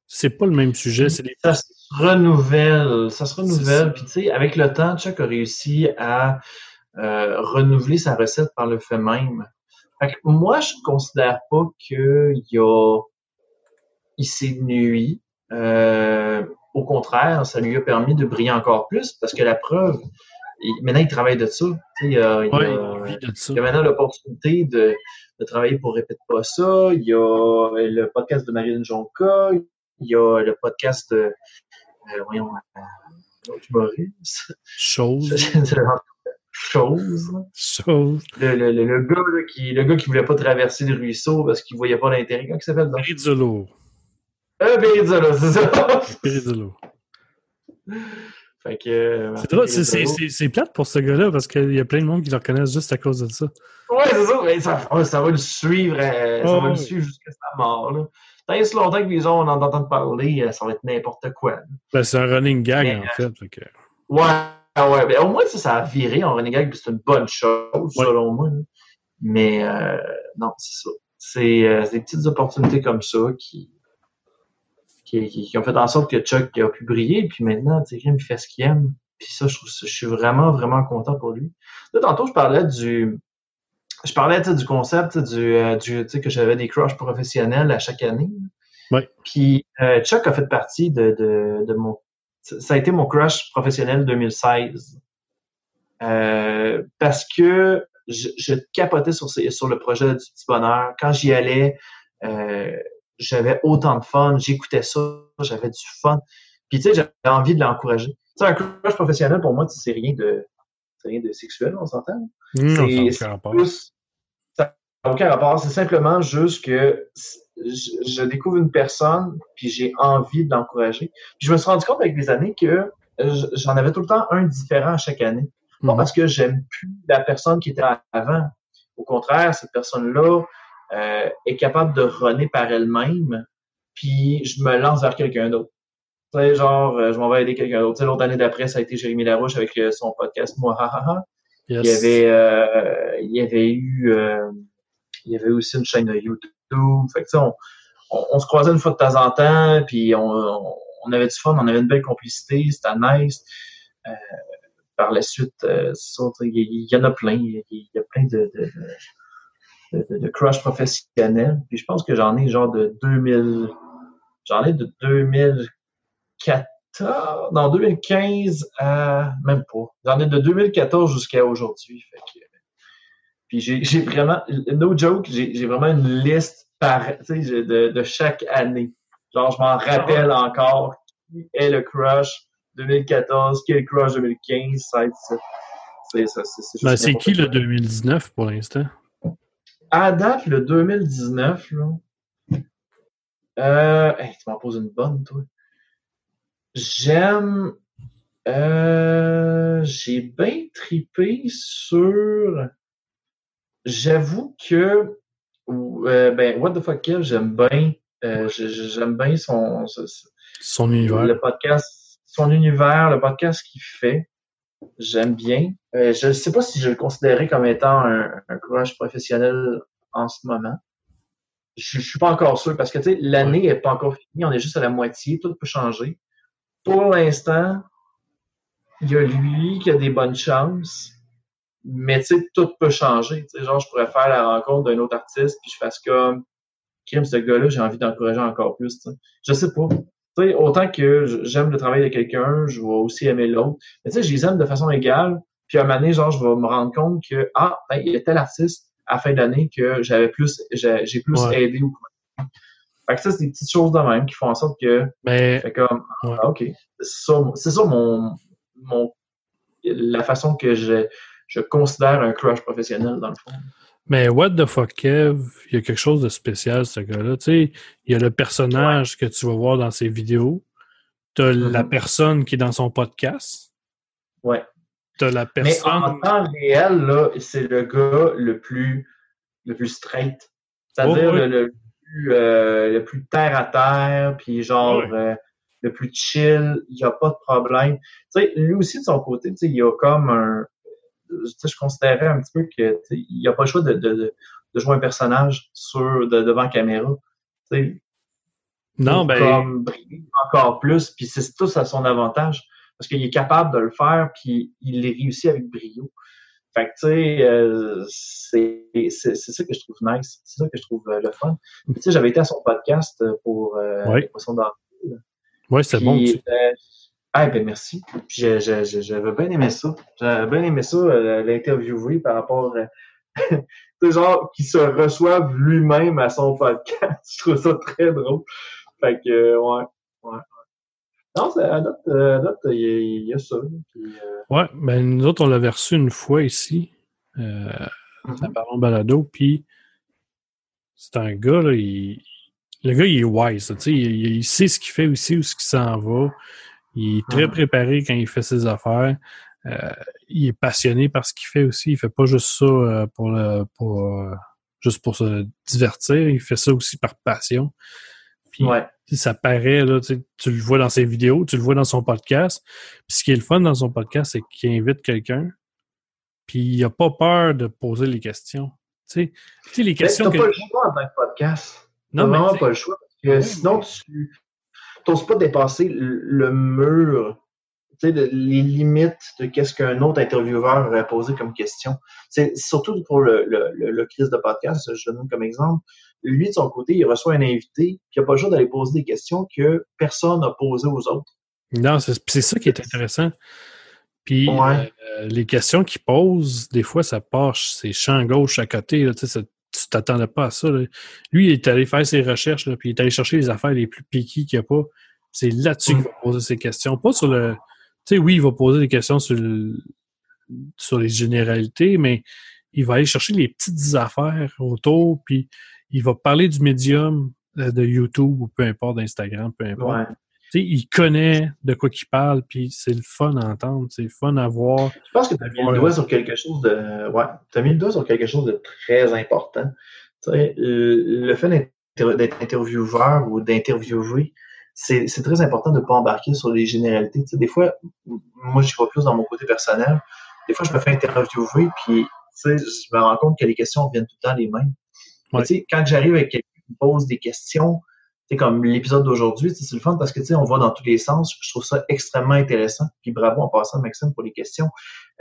[SPEAKER 1] C'est pas le même sujet. C'est
[SPEAKER 2] Ça se renouvelle, ça se renouvelle. Puis tu sais, avec le temps, Chuck a réussi à euh, renouveler sa recette par le fait même. Fait que moi, je considère pas qu'il y a, il s'est nuit. Euh, au contraire, ça lui a permis de briller encore plus parce que la preuve, il- maintenant il travaille de ça. Il, a, il
[SPEAKER 1] Ouais,
[SPEAKER 2] a-
[SPEAKER 1] il vit de ça.
[SPEAKER 2] il y a maintenant l'opportunité de, de travailler pour Répète pas ça. Il y a le podcast de Marine Jonca. Il y a le podcast de, euh, voyons, euh.
[SPEAKER 1] Chose.
[SPEAKER 2] Chose.
[SPEAKER 1] Chose.
[SPEAKER 2] Le, le, le, le gars, là, qui, le gars qui voulait pas traverser le ruisseau parce qu'il voyait pas l'intérêt. Comment il s'appelle? Euh, Périzolo, c'est ça.
[SPEAKER 1] Pirizolo.
[SPEAKER 2] fait que, euh,
[SPEAKER 1] C'est drôle, c'est- c'est plate pour ce gars-là parce qu'il y a plein de monde qui le reconnaissent juste à cause de ça.
[SPEAKER 2] Ouais, c'est ça. Mais ça, va le suivre, euh, ça va le suivre jusqu'à sa mort. Là. Tant si longtemps que les gens en entendent parler, euh, ça va être n'importe quoi.
[SPEAKER 1] Ben, c'est un running gag,
[SPEAKER 2] Mais,
[SPEAKER 1] en fait.
[SPEAKER 2] Ouais, ouais. Mais au moins, ça, ça a viré en renegade, c'est une bonne chose,
[SPEAKER 1] Ouais.
[SPEAKER 2] selon moi. là. Mais euh, non, c'est ça. C'est euh, des petites opportunités comme ça qui, qui, qui- qui ont fait en sorte que Chuck a pu briller, puis maintenant, tu sais, il fait ce qu'il aime. Puis ça, je trouve ça- je suis vraiment, vraiment content pour lui. Là, tantôt, je parlais du. Je parlais du concept du, euh, du tu sais, que j'avais des crushs professionnels à chaque année.
[SPEAKER 1] Ouais.
[SPEAKER 2] Puis euh, Chuck a fait partie de, de, de mon. Ça a été mon crush professionnel 2016. Euh, parce que je, je capotais sur, ces- sur le projet du petit bonheur. Quand j'y allais, euh, j'avais autant de fun, j'écoutais ça, j'avais du fun. Puis tu sais, j'avais envie de l'encourager. Tu sais, un crush professionnel pour moi, c'est rien de rien de sexuel, on s'entend.
[SPEAKER 1] N'a
[SPEAKER 2] C'est- plus- aucun rapport. C'est simplement juste que je, je découvre une personne, puis j'ai envie de l'encourager. Puis je me suis rendu compte avec les années que euh, j'en avais tout le temps un différent à chaque année. Pas
[SPEAKER 1] Mhm.
[SPEAKER 2] parce que j'aime plus la personne qui était avant. Au contraire, cette personne-là euh, est capable de runner par elle-même, puis je me lance vers quelqu'un d'autre. Tu sais, genre, euh, je m'en vais aider quelqu'un d'autre. Tu sais, l'autre année d'après, ça a été Jérémy Larouche avec euh, son podcast Moi, ha, ha, ha.
[SPEAKER 1] Yes.
[SPEAKER 2] Il y avait, euh, il y avait eu, euh, il y avait aussi une chaîne de YouTube. Fait que, on, on, on se croisait une fois de temps en temps, puis on, on, avait du fun, on avait une belle complicité, c'était nice. Euh, par la suite, euh, il y, en a plein, il y, a plein de, de, de- de, crush professionnel. Puis je pense que j'en ai genre de 2000, j'en ai de 2014, non, 2015 à, même pas. J'en ai de 2014 jusqu'à aujourd'hui. Puis j'ai vraiment, no joke, j'ai vraiment une liste par, de, de chaque année. Genre, je m'en rappelle encore qui est le crush 2014, qui est le crush 2015, ça
[SPEAKER 1] c'est ça. C'est ben, qui le 2019 pour l'instant?
[SPEAKER 2] À date, le 2019, là. Euh, tu m'en poses une bonne, toi. J'aime. Euh, j'ai bien tripé sur. J'avoue que. Euh, ben, What the fuck Kev, j'aime bien. Euh, j'aime bien son,
[SPEAKER 1] son univers.
[SPEAKER 2] Le podcast, son univers, le podcast qu'il fait. J'aime bien. Euh, je ne sais pas si je le considérais comme étant un, un courage professionnel en ce moment. Je, ne suis pas encore sûr parce que tu sais, l'année n'est pas encore finie, on est juste à la moitié, tout peut changer. Pour l'instant, il y a lui qui a des bonnes chances, mais tu sais, tout peut changer. Tu sais, genre, je pourrais faire la rencontre d'un autre artiste, puis je fasse comme, crime, ce gars-là, j'ai envie d'encourager encore plus. Tu sais. Je sais pas sais, autant que j'aime le travail de quelqu'un, je vais aussi aimer l'autre. Mais tu sais, je les aime de façon égale. Puis à un moment donné, genre, je vais me rendre compte que, ah, ben, il y a tel artiste à la fin d'année que j'avais plus, j'ai plus aidé ou quoi. Fait que ça, c'est des petites choses de même qui font en sorte que,
[SPEAKER 1] mais,
[SPEAKER 2] fait comme, ah, ok, c'est ça, c'est ça mon, mon, la façon que je, je considère un crush professionnel dans le fond.
[SPEAKER 1] Mais what the fuck, Kev, il y a quelque chose de spécial, ce gars-là. Tu sais, il y a le personnage que tu vas voir dans ses vidéos. Tu as la mm-hmm. personne qui est dans son podcast.
[SPEAKER 2] Ouais.
[SPEAKER 1] Tu as la personne.
[SPEAKER 2] Mais en temps réel, là, c'est le gars le plus, le plus straight. C'est-à-dire le, le, plus, euh, le plus terre à terre, puis genre euh, le plus chill, il n'y a pas de problème. Tu sais, lui aussi, de son côté, tu sais, il y a comme un, je considérais un petit peu qu'il n'y a pas le choix de, de, de, jouer un personnage sur de, devant caméra.
[SPEAKER 1] Non, ben.
[SPEAKER 2] Comme encore plus, puis c'est tout à son avantage. Parce qu'il est capable de le faire, puis il les réussit avec brio. Fait que, tu sais, euh, c'est ça que je trouve nice. C'est ça que je trouve euh, le fun. Tu sais, j'avais été à son podcast pour euh,
[SPEAKER 1] ouais.
[SPEAKER 2] Poisson
[SPEAKER 1] Oui, c'est bon.
[SPEAKER 2] Euh, ah, ben merci. Puis j'avais bien aimé ça. J'avais bien aimé ça, euh, l'interviewer par rapport à. c'est genre qu'il se reçoive lui-même à son podcast. Je trouve ça très drôle. Fait que, euh, ouais. ouais. Non, à date, euh, il y, a ça. Puis, euh...
[SPEAKER 1] Ouais, ben nous autres, on l'avait reçu une fois ici, euh, mm Baron Balado, puis c'est un gars, là, il, le gars, il est wise, tu sais, il, il, sait ce qu'il fait aussi, où ce qu'il s'en va. Il est très préparé quand il fait ses affaires. Euh, il est passionné par ce qu'il fait aussi. Il fait pas juste ça euh, pour, le, pour euh, juste pour se divertir. Il fait ça aussi par passion. Puis ça paraît, là, tu, le vois dans ses vidéos, tu le vois dans son podcast. Puis ce qui est le fun dans son podcast, c'est qu'il invite quelqu'un. Puis il a pas peur de poser les questions. Tu sais, les questions.
[SPEAKER 2] Tu n'as pas le choix dans un podcast. Non, mais. pas le choix. Parce que sinon, tu n'oses pas dépasser le mur, les limites de qu'est-ce qu'un autre intervieweur aurait posé comme question. C'est surtout pour le, le, le, crise de podcast, je le donne comme exemple. Lui, de son côté, il reçoit un invité qui n'a pas le choix d'aller poser des questions que personne n'a posées aux autres.
[SPEAKER 1] Non, c'est ça qui est intéressant. Puis euh, les questions qu'il pose, des fois, ça passe, c'est champ gauche à côté. Là, tu t'attendais pas à ça. Lui, il est allé faire ses recherches, là, puis il est allé chercher les affaires les plus piquées qu'il n'y a pas. C'est là-dessus qu'il va poser ses questions. Pas sur le. Tu sais, oui, il va poser des questions sur, sur les généralités, mais il va aller chercher les petites affaires autour, puis il va parler du médium euh, de YouTube ou peu importe, d'Instagram, peu importe il connaît de quoi qu'il parle, puis c'est le fun à entendre, c'est le fun à voir.
[SPEAKER 2] Je pense que tu as mis le doigt sur quelque chose de. Ouais, tu as mis le doigt sur quelque chose de très important. le fait d'être intervieweur ou d'interviewer, c'est très important de ne pas embarquer sur les généralités. des fois, moi, je vais plus dans mon côté personnel. Des fois, je me fais interviewer, puis je me rends compte que les questions viennent tout le temps les mêmes. Quand j'arrive avec quelqu'un qui me pose des questions, c'est comme l'épisode d'aujourd'hui, c'est le fun parce que tu sais, on va dans tous les sens. Je trouve ça extrêmement intéressant. Puis bravo en passant, Maxime, pour les questions.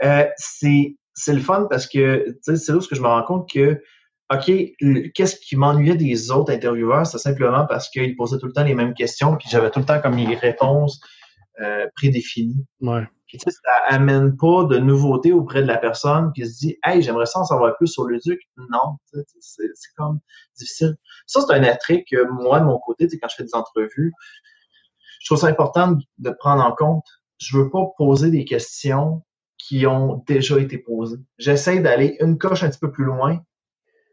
[SPEAKER 2] Euh, c'est le fun parce que c'est là où je me rends compte que OK, qu'est-ce qui m'ennuyait des autres intervieweurs? C'est simplement parce qu'ils posaient tout le temps les mêmes questions, puis j'avais tout le temps comme les réponses euh, prédéfinies.
[SPEAKER 1] Ouais.
[SPEAKER 2] Puis, tu sais, ça amène pas de nouveautés auprès de la personne qui se dit Hey, j'aimerais ça en savoir plus sur le duc. Non, c'est comme difficile. Ça, c'est un attrait que moi, de mon côté, quand je fais des entrevues, je trouve ça important de prendre en compte. Je veux pas poser des questions qui ont déjà été posées. J'essaie d'aller une coche un petit peu plus loin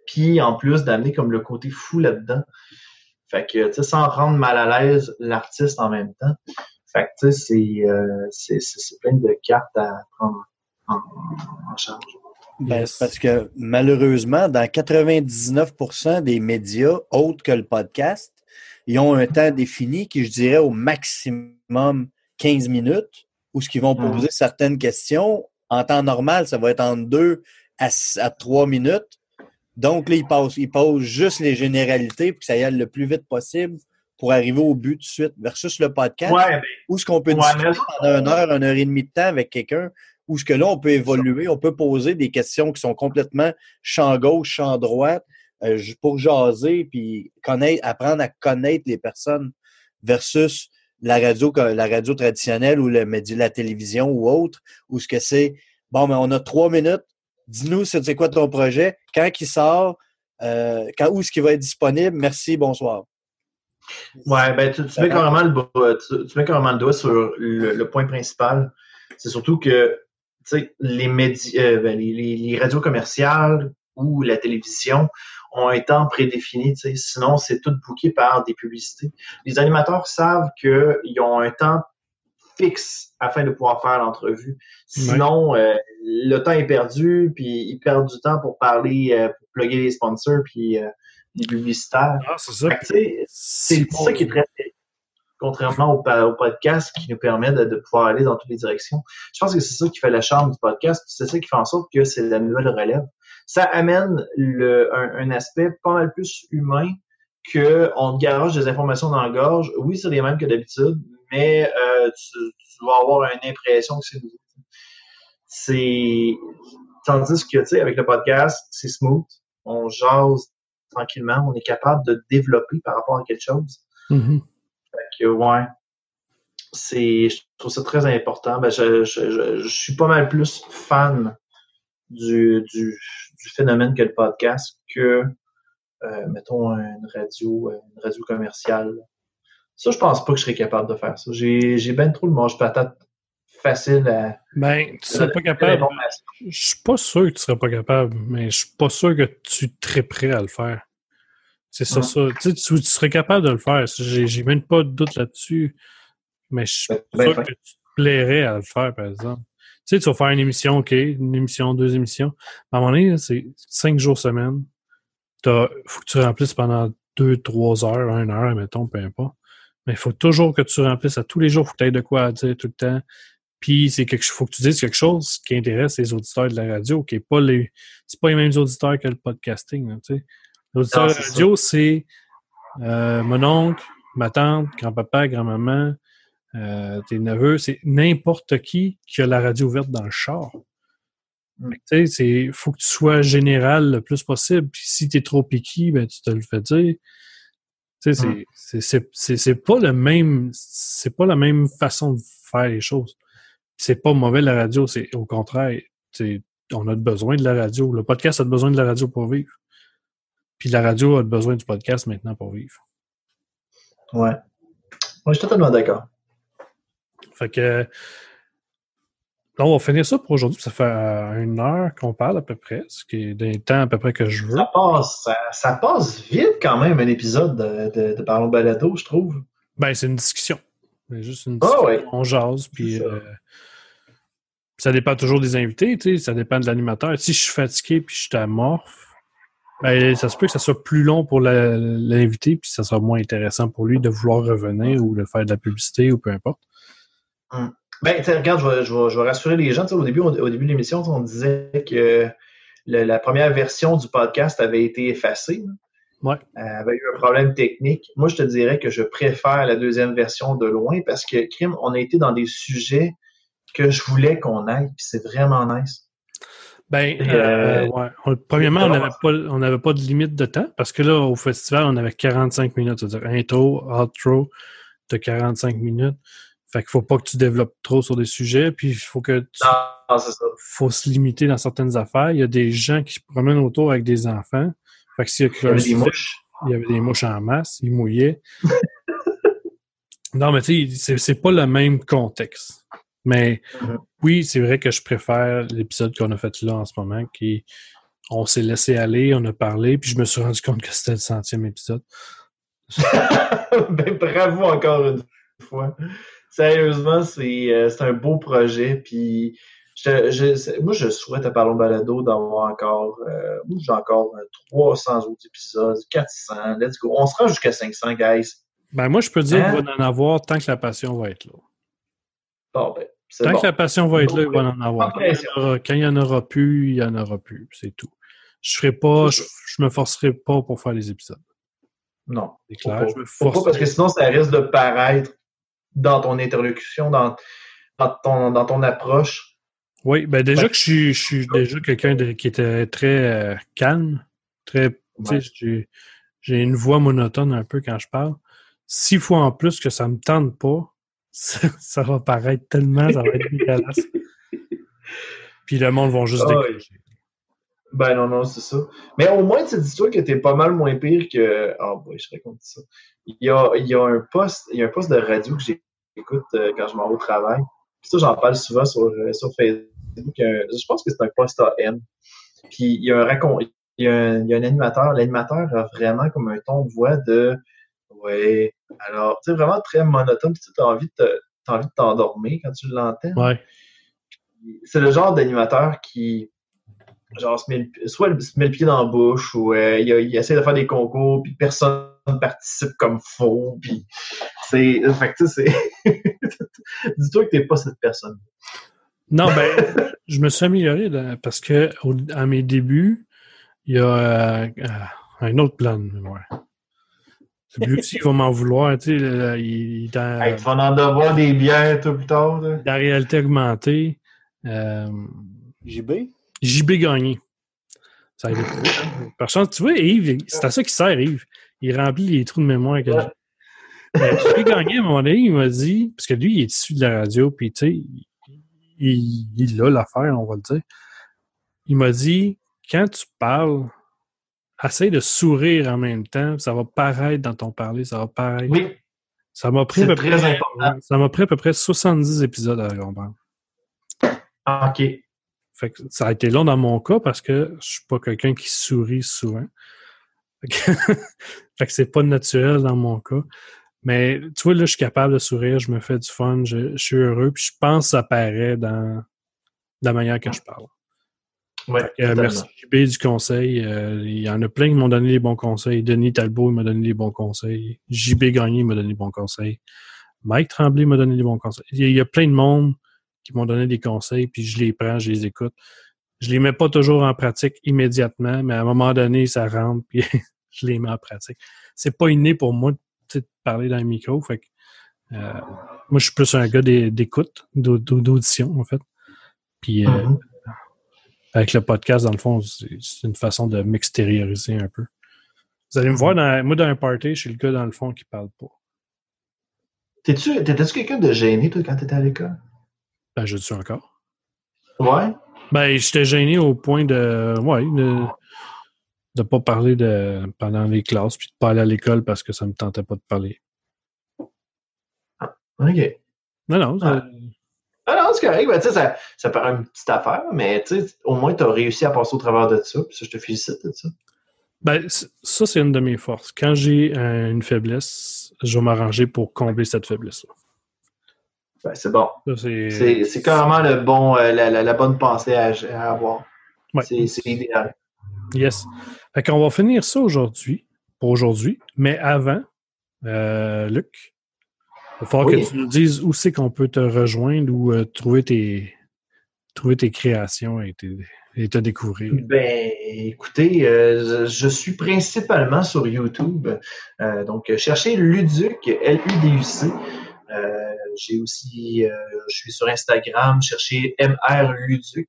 [SPEAKER 2] puis en plus d'amener comme le côté fou là-dedans. Fait que, tu sais, sans rendre mal à l'aise l'artiste en même temps. Fait que, tu sais, c'est, euh, plein de cartes à prendre en, charge.
[SPEAKER 3] Ben, parce que malheureusement, dans 99% des médias autres que le podcast, ils ont un temps défini qui, je dirais, au maximum 15 minutes, où ce qu'ils vont mm. poser certaines questions. En temps normal, ça va être entre 2 à, à 3 minutes. Donc, là, il pose, il pose juste les généralités pour que ça y aille le plus vite possible pour arriver au but tout de suite. Versus le podcast,
[SPEAKER 2] ben,
[SPEAKER 3] où est-ce qu'on peut discuter pendant une heure, une heure et demie de temps avec quelqu'un, où ce que là, on peut évoluer, on peut poser des questions qui sont complètement champ gauche, champ droite, euh, pour jaser, puis connaître, apprendre à connaître les personnes versus la radio, la radio traditionnelle ou le, la télévision ou autre, où ce que c'est, bon, mais on a trois minutes, Dis-nous c'est quoi ton projet, quand il sort, euh, quand, où est-ce qu'il va être disponible. Merci, bonsoir.
[SPEAKER 2] Ouais, ben tu, mets carrément le, tu, mets carrément le doigt sur le, point principal. C'est surtout que les, médias, euh, ben, les, les, radios commerciales ou la télévision ont un temps prédéfini, sinon c'est tout bouqué par des publicités. Les animateurs savent qu'ils ont un temps fixe afin de pouvoir faire l'entrevue. Sinon, euh, le temps est perdu, puis ils perdent du temps pour parler, euh, pour plugger les sponsors, puis les publicitaires.
[SPEAKER 1] Ah, c'est ça.
[SPEAKER 2] C'est ça qui est très contrairement au, podcast qui nous permet de, pouvoir aller dans toutes les directions. Je pense que c'est ça qui fait la charme du podcast, c'est ça qui fait en sorte que c'est la nouvelle relève. Ça amène le, un, aspect pas mal plus humain que on garage des informations dans la gorge. Oui, c'est les mêmes que d'habitude, mais euh, tu, vas avoir une impression que c'est nouveau. C'est tandis que tu sais avec le podcast, c'est smooth, on jase tranquillement, on est capable de développer par rapport à quelque chose.
[SPEAKER 1] Mm-hmm.
[SPEAKER 2] Fait que ouais, c'est je trouve ça très important. Ben, je, je, je, suis pas mal plus fan du, du, du phénomène que le podcast que euh, mettons une radio, une radio commerciale ça, je pense pas que je serais capable de faire ça. J'ai, j'ai bien trop le manche patate facile à.
[SPEAKER 1] Ben, tu serais pas capable. Je suis pas sûr que tu serais pas capable, mais je suis pas sûr que tu serais prêt à le faire. C'est ça, ça. Tu, tu, serais capable de le faire. J'ai, même pas de doute là-dessus. Mais je suis ben, pas sûr que tu te plairais à le faire, par exemple. Tu sais, tu vas faire une émission, OK, une émission, deux émissions. À un moment donné, c'est cinq jours semaine. Il faut que tu remplisses pendant deux, trois heures, une heure, mettons, peu importe. Mais il faut toujours que tu remplisses à tous les jours. Il faut que tu aies de quoi dire tout le temps. Puis c'est quelque faut que tu dises quelque chose qui intéresse les auditeurs de la radio, qui est pas les. C'est pas les mêmes auditeurs que le podcasting. L'auditeur de la radio, c'est euh, mon oncle, ma tante, grand-papa, grand-maman, euh, tes neveux, c'est n'importe qui qui a la radio ouverte dans le char. Mm. Il faut que tu sois général le plus possible. Puis si tu es trop piqué, ben tu te le fais dire. Sais, c'est pas le même, c'est pas la même façon de faire les choses. C'est pas mauvais la radio, c'est au contraire, on a besoin de la radio. Le podcast a besoin de la radio pour vivre. Puis la radio a besoin du podcast maintenant pour vivre.
[SPEAKER 2] Ouais. Moi, je suis totalement d'accord.
[SPEAKER 1] Fait que on va finir ça pour aujourd'hui. Ça fait une heure qu'on parle à peu près, ce qui est d'un temps à peu près que je veux.
[SPEAKER 2] Ça passe, ça, passe vite quand même, un épisode de, de, Parlons Balado, je trouve.
[SPEAKER 1] Ben, c'est une discussion. C'est juste une ah discussion. On jase, puis ça. Euh, ça. dépend toujours des invités, tu sais, ça dépend de l'animateur. Si je suis fatigué puis je suis amorphe, ben, ça se peut que ça soit plus long pour l'invité, puis ça sera moins intéressant pour lui de vouloir revenir ou de faire de la publicité ou peu importe.
[SPEAKER 2] Hum. Ben, regarde, je vais, je, vais, je vais, rassurer les gens. Au début, au, début de l'émission, on disait que la première version du podcast avait été effacée.
[SPEAKER 1] Ouais.
[SPEAKER 2] Euh, avait eu un problème technique. Moi, je te dirais que je préfère la deuxième version de loin parce que, Crime, on a été dans des sujets que je voulais qu'on aille, puis c'est vraiment nice.
[SPEAKER 1] Ben, euh,
[SPEAKER 2] euh,
[SPEAKER 1] ouais. On- premièrement, on n'avait pas, on pas de limite de temps parce que là, au festival, on avait 45 minutes. C'est-à-dire intro, outro, de 45 minutes. Fait qu'il faut pas que tu développes trop sur des sujets, puis il faut que tu,
[SPEAKER 2] Non, ça.
[SPEAKER 1] faut se limiter dans certaines affaires. Il y a des gens qui se promènent autour avec des enfants. Fait que s'il y a
[SPEAKER 2] Il y avait des mouches.
[SPEAKER 1] il y avait des mouches en masse, ils mouillaient. non, mais tu sais, c'est- pas le même contexte. Mais
[SPEAKER 2] Mhm.
[SPEAKER 1] oui, c'est vrai que je préfère l'épisode qu'on a fait là en ce moment, qui on s'est laissé aller, on a parlé, puis je me suis rendu compte que c'était le centième épisode.
[SPEAKER 2] ben, bravo encore une fois. Sérieusement, c'est euh, c'est un beau projet. Puis, je, moi, je souhaite à Parlons Balado d'avoir encore, euh, j'ai encore euh, 300 autres épisodes, 400, let's go. On sera jusqu'à 500, guys.
[SPEAKER 1] Ben moi, je peux dire
[SPEAKER 2] Hein?
[SPEAKER 1] qu'il va en avoir tant que la passion va être là.
[SPEAKER 2] Bon, ben,
[SPEAKER 1] Tant
[SPEAKER 2] bon.
[SPEAKER 1] que la passion va être là, il va en avoir. Quand il y
[SPEAKER 2] pression.
[SPEAKER 1] en aura- quand il n'y en aura plus, il n'y en aura plus. C'est tout. Je ferai pas, je, me forcerai pas pour faire les épisodes.
[SPEAKER 2] Non.
[SPEAKER 1] C'est clair.
[SPEAKER 2] pas.
[SPEAKER 1] Je me
[SPEAKER 2] Faut pas,
[SPEAKER 1] force.
[SPEAKER 2] parce que sinon, ça risque de paraître dans ton interlocution, dans, dans, ton, dans ton approche.
[SPEAKER 1] Oui, ben déjà
[SPEAKER 2] Ouais.
[SPEAKER 1] que je suis, je suis déjà quelqu'un qui était très euh, calme, très,
[SPEAKER 2] Ouais.
[SPEAKER 1] j'ai- une voix monotone un peu quand je parle. Six fois en plus que ça me tente pas, ça, ça va paraître tellement, ça va être dégueulasse. Puis le monde va juste
[SPEAKER 2] ouais.
[SPEAKER 1] décrocher.
[SPEAKER 2] Ben non, non, c'est ça. Mais au moins, tu dis-toi que t'es pas mal moins pire que. Ah, boy, je raconte ça. Il y a, il y a un poste, il y a un poste de radio que j'écoute euh, quand je m'en vais au travail. Puis ça, j'en parle souvent sur, euh, sur Facebook. Euh, je pense que c'est un poste AM. Puis il y a un racon... il y a un, il y a un animateur. L'animateur a vraiment comme un ton de voix de Ouais. Alors, tu sais, vraiment très monotone. Puis tu as envie de te- t'as envie de t'endormir quand tu l'entends
[SPEAKER 1] Ouais.
[SPEAKER 2] c'est le genre d'animateur qui genre se met le- soit il se met le pied dans la bouche ou euh, il, essaie de faire des concours puis personne participe comme faux puis c'est fait que tu sais c'est dis-toi que t'es pas cette personne
[SPEAKER 1] Non, ben, je me suis amélioré là, parce que au- à mes débuts, il y a euh, euh, un autre plan. Ouais. Lui aussi, il va m'en vouloir. Tu sais, là, il, dans,
[SPEAKER 2] hey, tu vas en devoir des bières tout plus tard là.
[SPEAKER 1] la réalité augmentée. Euh,
[SPEAKER 3] JB?
[SPEAKER 1] JB gagné. Ça a été Par chance, tu vois, Yves, c'est à ça qu'il sert, Yves. Il remplit les trous de mémoire. Que
[SPEAKER 2] Ouais.
[SPEAKER 1] Euh, JB gagné, à un moment donné, il m'a dit, parce que lui, il est issu de la radio, puis tu sais, il, il a l'affaire, on va le dire. Il m'a dit, quand tu parles, essaye de sourire en même temps, ça va paraître dans ton parler, ça va paraître.
[SPEAKER 2] oui
[SPEAKER 1] Ça m'a pris, à peu
[SPEAKER 2] très
[SPEAKER 1] près-
[SPEAKER 2] important.
[SPEAKER 1] ça m'a pris à peu près 70 épisodes à comprendre.
[SPEAKER 2] Ok
[SPEAKER 1] Fait que ça a été long dans mon cas parce que je suis pas quelqu'un qui sourit souvent. Fait que c'est pas naturel dans mon cas. Mais tu vois, là, je suis capable de sourire, je me fais du fun, je, je suis heureux, puis je pense que ça paraît dans la manière que je parle.
[SPEAKER 2] ouais
[SPEAKER 1] euh, merci JB du conseil. Euh, il y en a plein qui m'ont donné les bons conseils. Denis Talbot il m'a donné les bons conseils. JB Gagné m'a donné les bons conseils. Mike Tremblay m'a donné les bons conseils. Il y y a plein de monde qui m'ont donné des conseils, puis je les prends, je les écoute. Je les mets pas toujours en pratique immédiatement, mais à un moment donné, ça rentre, puis je les mets en pratique. C'est pas inné pour moi de parler dans un micro. Fait que, euh, moi, je suis plus un gars d'é- d'écoute, d'au- d'au- d'audition, en fait. Puis euh,
[SPEAKER 2] Mhm.
[SPEAKER 1] avec le podcast, dans le fond, c'est une façon de m'extérioriser un peu. Vous allez me voir, dans, moi, dans un party, je suis le gars, dans le fond, qui parle pas.
[SPEAKER 2] T'es-tu t'étais-tu quelqu'un de gêné toi quand t'étais à l'école?
[SPEAKER 1] Ben, je le suis encore.
[SPEAKER 2] ouais?
[SPEAKER 1] Ben, j'étais gêné au point de, ouais, de, de pas parler de, pendant les classes, puis de pas aller à l'école parce que ça me tentait pas de parler.
[SPEAKER 2] ok
[SPEAKER 1] Non, non, ça-
[SPEAKER 2] Ah. Ah non, c'est correct. Ben, ça, ça paraît une petite affaire, mais au moins, tu as réussi à passer au travers de ça. Puis ça, je te félicite de ça.
[SPEAKER 1] ben, ça, c'est une de mes forces. Quand j'ai euh, une faiblesse, je vais m'arranger pour combler cette faiblesse-là.
[SPEAKER 2] Ben, c'est bon.
[SPEAKER 1] C'est,
[SPEAKER 2] carrément le bon, euh, la, la, la bonne pensée à, à avoir.
[SPEAKER 1] Ouais.
[SPEAKER 2] C'est idéal.
[SPEAKER 1] Yes. Fait qu'on va finir ça aujourd'hui, pour aujourd'hui. Mais avant, euh, Luc, il va falloir
[SPEAKER 2] Oui.
[SPEAKER 1] que tu nous dises où c'est qu'on peut te rejoindre ou euh, trouver tes trouver tes créations et, tes- et te découvrir.
[SPEAKER 2] Ben, écoutez, euh, je, je suis principalement sur YouTube. Donc, cherchez Luduc, L-U-D-U-C. J'ai aussi, je suis sur Instagram, cherchez MR Luduc.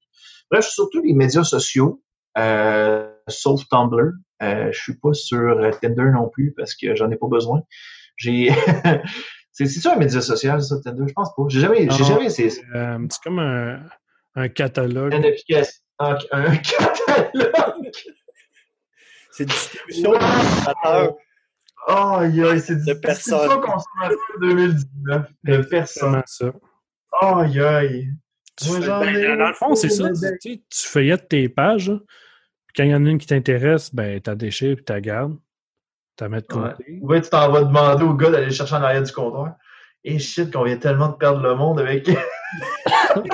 [SPEAKER 2] Bref, surtout les médias sociaux, euh, sauf Tumblr. Euh, je suis pas sur Tinder non plus parce que j'en ai pas besoin. J'ai c'est c'est un média social ça Tinder, je pense pas. J'ai jamais j'ai jamais essayé.
[SPEAKER 1] Euh, c'est comme un, un catalogue.
[SPEAKER 2] Une application un, un catalogue.
[SPEAKER 3] C'est distribution consommateurs.
[SPEAKER 2] Oh, yeah, c'est
[SPEAKER 3] De personnes.
[SPEAKER 2] distribution consommateur 2019. De personnes.
[SPEAKER 1] Ça.
[SPEAKER 2] Oh, aïe.
[SPEAKER 1] Tu fais- ben, dans le fond, c'est ça. Tu, feuillettes tes pages, puis quand il y en a une qui t'intéresse, ben, t'as déchires puis t'as gardes. T'as mets de côté.
[SPEAKER 2] Ou bien tu t'en vas demander au gars d'aller chercher en arrière du comptoir. Et shit, qu'on vient tellement de perdre le monde avec. avec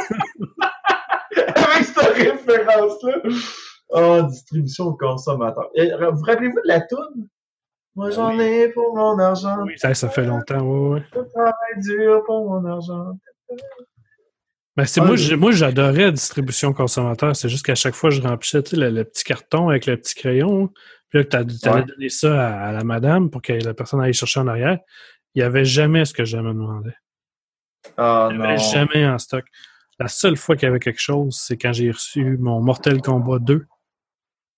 [SPEAKER 2] cette référence-là. Oh, distribution au consommateur. Et, vous rappelez-vous de la toune? Moi, j'en ai pour mon argent.
[SPEAKER 1] Oui, ça, ça fait longtemps, ouais, ouais.
[SPEAKER 2] Je travaille dur pour mon argent.
[SPEAKER 1] Ben, c'est
[SPEAKER 2] Ah,
[SPEAKER 1] moi,
[SPEAKER 2] oui.
[SPEAKER 1] moi, j'adorais la distribution consommateur. C'est juste qu'à chaque fois, je remplissais tu sais, le, le petit carton avec le petit crayon. Puis là, tu allais
[SPEAKER 2] Ouais.
[SPEAKER 1] donner ça à, à la madame pour que la personne aille chercher en arrière. Il n'y avait jamais ce que je me demandais.
[SPEAKER 2] Ah,
[SPEAKER 1] Il n'y
[SPEAKER 2] non.
[SPEAKER 1] avait jamais en stock. La seule fois qu'il y avait quelque chose, c'est quand j'ai reçu mon Mortel Kombat 2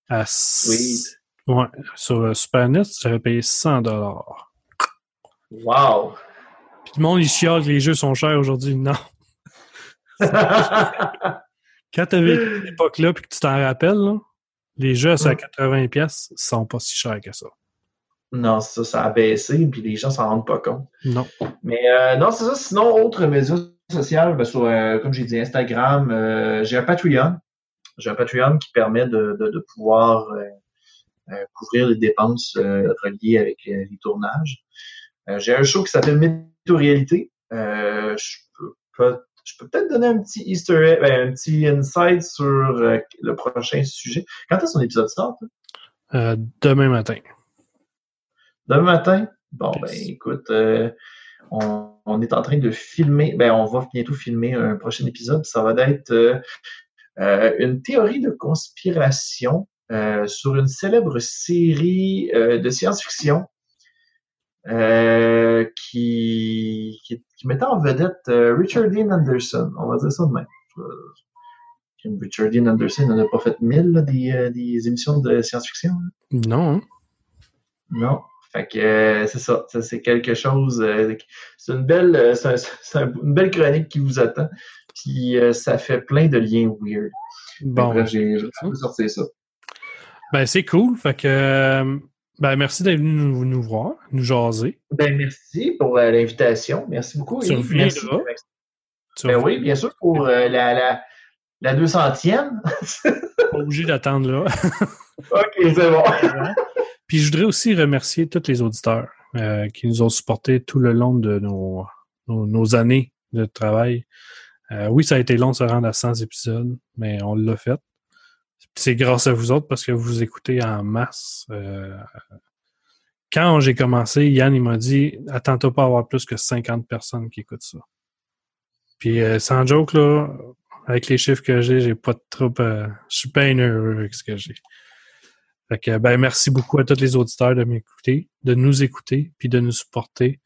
[SPEAKER 1] à
[SPEAKER 2] Oui.
[SPEAKER 1] Ouais, sur euh, Super NES, j'avais payé 100 dollars.
[SPEAKER 2] Wow.
[SPEAKER 1] Puis le monde, il chiale que les jeux sont chers aujourd'hui. Non. Quand tu avais cette époque-là puis que tu t'en rappelles, là, les jeux à
[SPEAKER 2] Mm.
[SPEAKER 1] 80$ pièces sont pas si chers que ça.
[SPEAKER 2] non, ça, ça a baissé, puis les gens s'en rendent pas compte.
[SPEAKER 1] Non.
[SPEAKER 2] Mais euh, non, c'est ça. Sinon, autre média social, ben, sur, euh, comme j'ai dit, Instagram, euh, j'ai un Patreon. J'ai un Patreon qui permet de, de, de pouvoir couvrir les dépenses reliées avec les tournages. J'ai un show qui s'appelle Météo-réalité. Je peux pas- je peux peut-être donner un petit Easter egg, ben, un petit insight sur euh, le prochain sujet. Quand est-ce que son épisode sort?
[SPEAKER 1] Euh, demain matin.
[SPEAKER 2] Demain matin? Bon,
[SPEAKER 1] Yes.
[SPEAKER 2] ben écoute, euh, on, on est en train de filmer, ben on va bientôt filmer un prochain épisode. Ça va être une théorie de conspiration sur une célèbre série de science-fiction euh, qui, qui, qui mettait en vedette euh, Richard Dean Anderson. On va dire ça de même. Euh, Richard Dean Anderson n'en a pas fait mille là, des, des émissions de science-fiction. là.
[SPEAKER 1] Non, hein?
[SPEAKER 2] Non. Fait que c'est ça. Ça, c'est quelque chose. c'est une belle, c'est un- c'est un- une belle chronique qui vous attend. Puis ça fait plein de liens weird.
[SPEAKER 1] Bon,
[SPEAKER 2] j'ai sorti ça.
[SPEAKER 1] ben c'est cool. Fait que, ben merci d'être venu nous, nous voir, nous jaser.
[SPEAKER 2] Ben merci pour euh, l'invitation. Merci beaucoup.
[SPEAKER 1] Tu
[SPEAKER 2] merci.
[SPEAKER 1] Tu
[SPEAKER 2] Ben oui, bien sûr, pour euh, la, la, la 200e.
[SPEAKER 1] pas obligé d'attendre là.
[SPEAKER 2] OK, c'est bon.
[SPEAKER 1] Puis je voudrais aussi remercier tous les auditeurs euh, qui nous ont supportés tout le long de nos, nos, nos années de travail. Oui, ça a été long de se rendre à 100 épisodes, mais on l'a fait. C'est grâce à vous autres parce que vous écoutez en masse. Euh, quand j'ai commencé, Yann il m'a dit Attends-toi pas à avoir plus que 50 personnes qui écoutent ça. Puis euh, sans joke, là, avec les chiffres que j'ai, j'ai pas de trouble. euh, je suis bien heureux avec ce que j'ai. Fait ben, merci beaucoup à tous les auditeurs de m'écouter, de nous écouter, puis de nous supporter.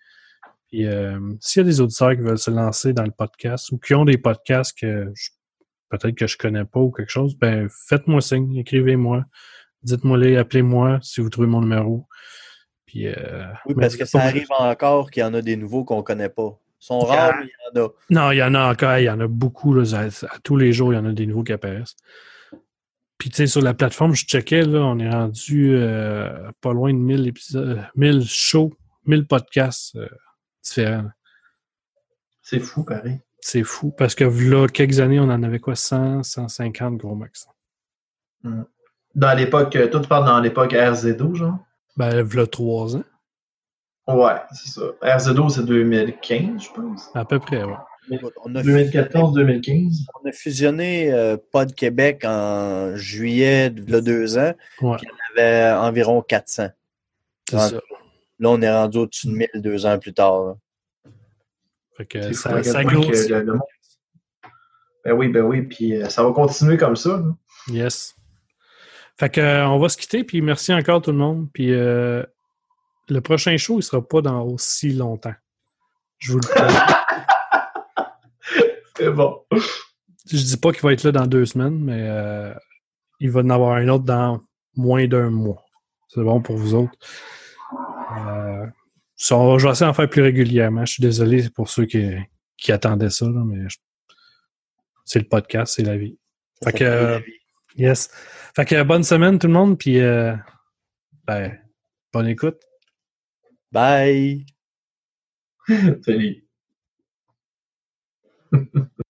[SPEAKER 1] Puis, euh, s'il y a des auditeurs qui veulent se lancer dans le podcast ou qui ont des podcasts que je- peut-être que je connais pas ou quelque chose, ben, faites-moi signe, écrivez-moi, dites-moi-les, appelez-moi si vous trouvez mon numéro. Puis, euh,
[SPEAKER 3] Oui,
[SPEAKER 1] mais-
[SPEAKER 3] parce que ça arrive encore qu'il y en a des nouveaux qu'on connaît pas. Ils sont
[SPEAKER 1] Yeah.
[SPEAKER 3] rares, mais il y en a.
[SPEAKER 1] Non, il y en a encore, il y en a beaucoup. Là, à, à tous les jours, il y en a des nouveaux qui apparaissent. Puis, tu sais, sur la plateforme, je checkais, là, on est rendu euh, pas loin de 1000 épisodes, 1000 shows, 1000 podcasts euh, différents.
[SPEAKER 2] C'est fou, pareil.
[SPEAKER 1] C'est fou, parce que là, quelques années, on en avait quoi, 100, 150 gros max.
[SPEAKER 2] Dans l'époque, euh, toi, tu parles dans l'époque RZ2, genre?
[SPEAKER 1] Ben, là, trois ans,
[SPEAKER 2] Ouais, c'est ça. RZ2, c'est 2015, je pense.
[SPEAKER 1] à peu près, ouais.
[SPEAKER 3] On a,
[SPEAKER 2] 2014-2015.
[SPEAKER 3] on a fusionné euh, Pod Québec en juillet de là, deux ans.
[SPEAKER 1] Ouais,
[SPEAKER 3] Puis il y en avait environ 400.
[SPEAKER 1] c'est ça.
[SPEAKER 3] Là, on est rendu au-dessus de 1000 deux ans plus tard. là.
[SPEAKER 1] Fait que ça, ça grossit.
[SPEAKER 2] le- le Ben oui, ben oui, puis euh, ça va continuer comme ça. là.
[SPEAKER 1] Yes. Fait que, euh, on va se quitter, puis merci encore tout le monde. Puis euh, le prochain show, il sera pas dans aussi longtemps. Je vous le promets.
[SPEAKER 2] C'est bon.
[SPEAKER 1] je dis pas qu'il va être là dans deux semaines, mais il va en avoir un autre dans moins d'un mois. C'est bon pour vous autres. Euh, je vais essayer d'en faire plus régulièrement. Je suis désolé pour ceux qui, qui attendaient ça, mais c'est le podcast, c'est la vie. Fait que, yes. Fait que bonne semaine tout le monde, puis euh, ben, bonne écoute.
[SPEAKER 3] Bye.
[SPEAKER 2] Salut.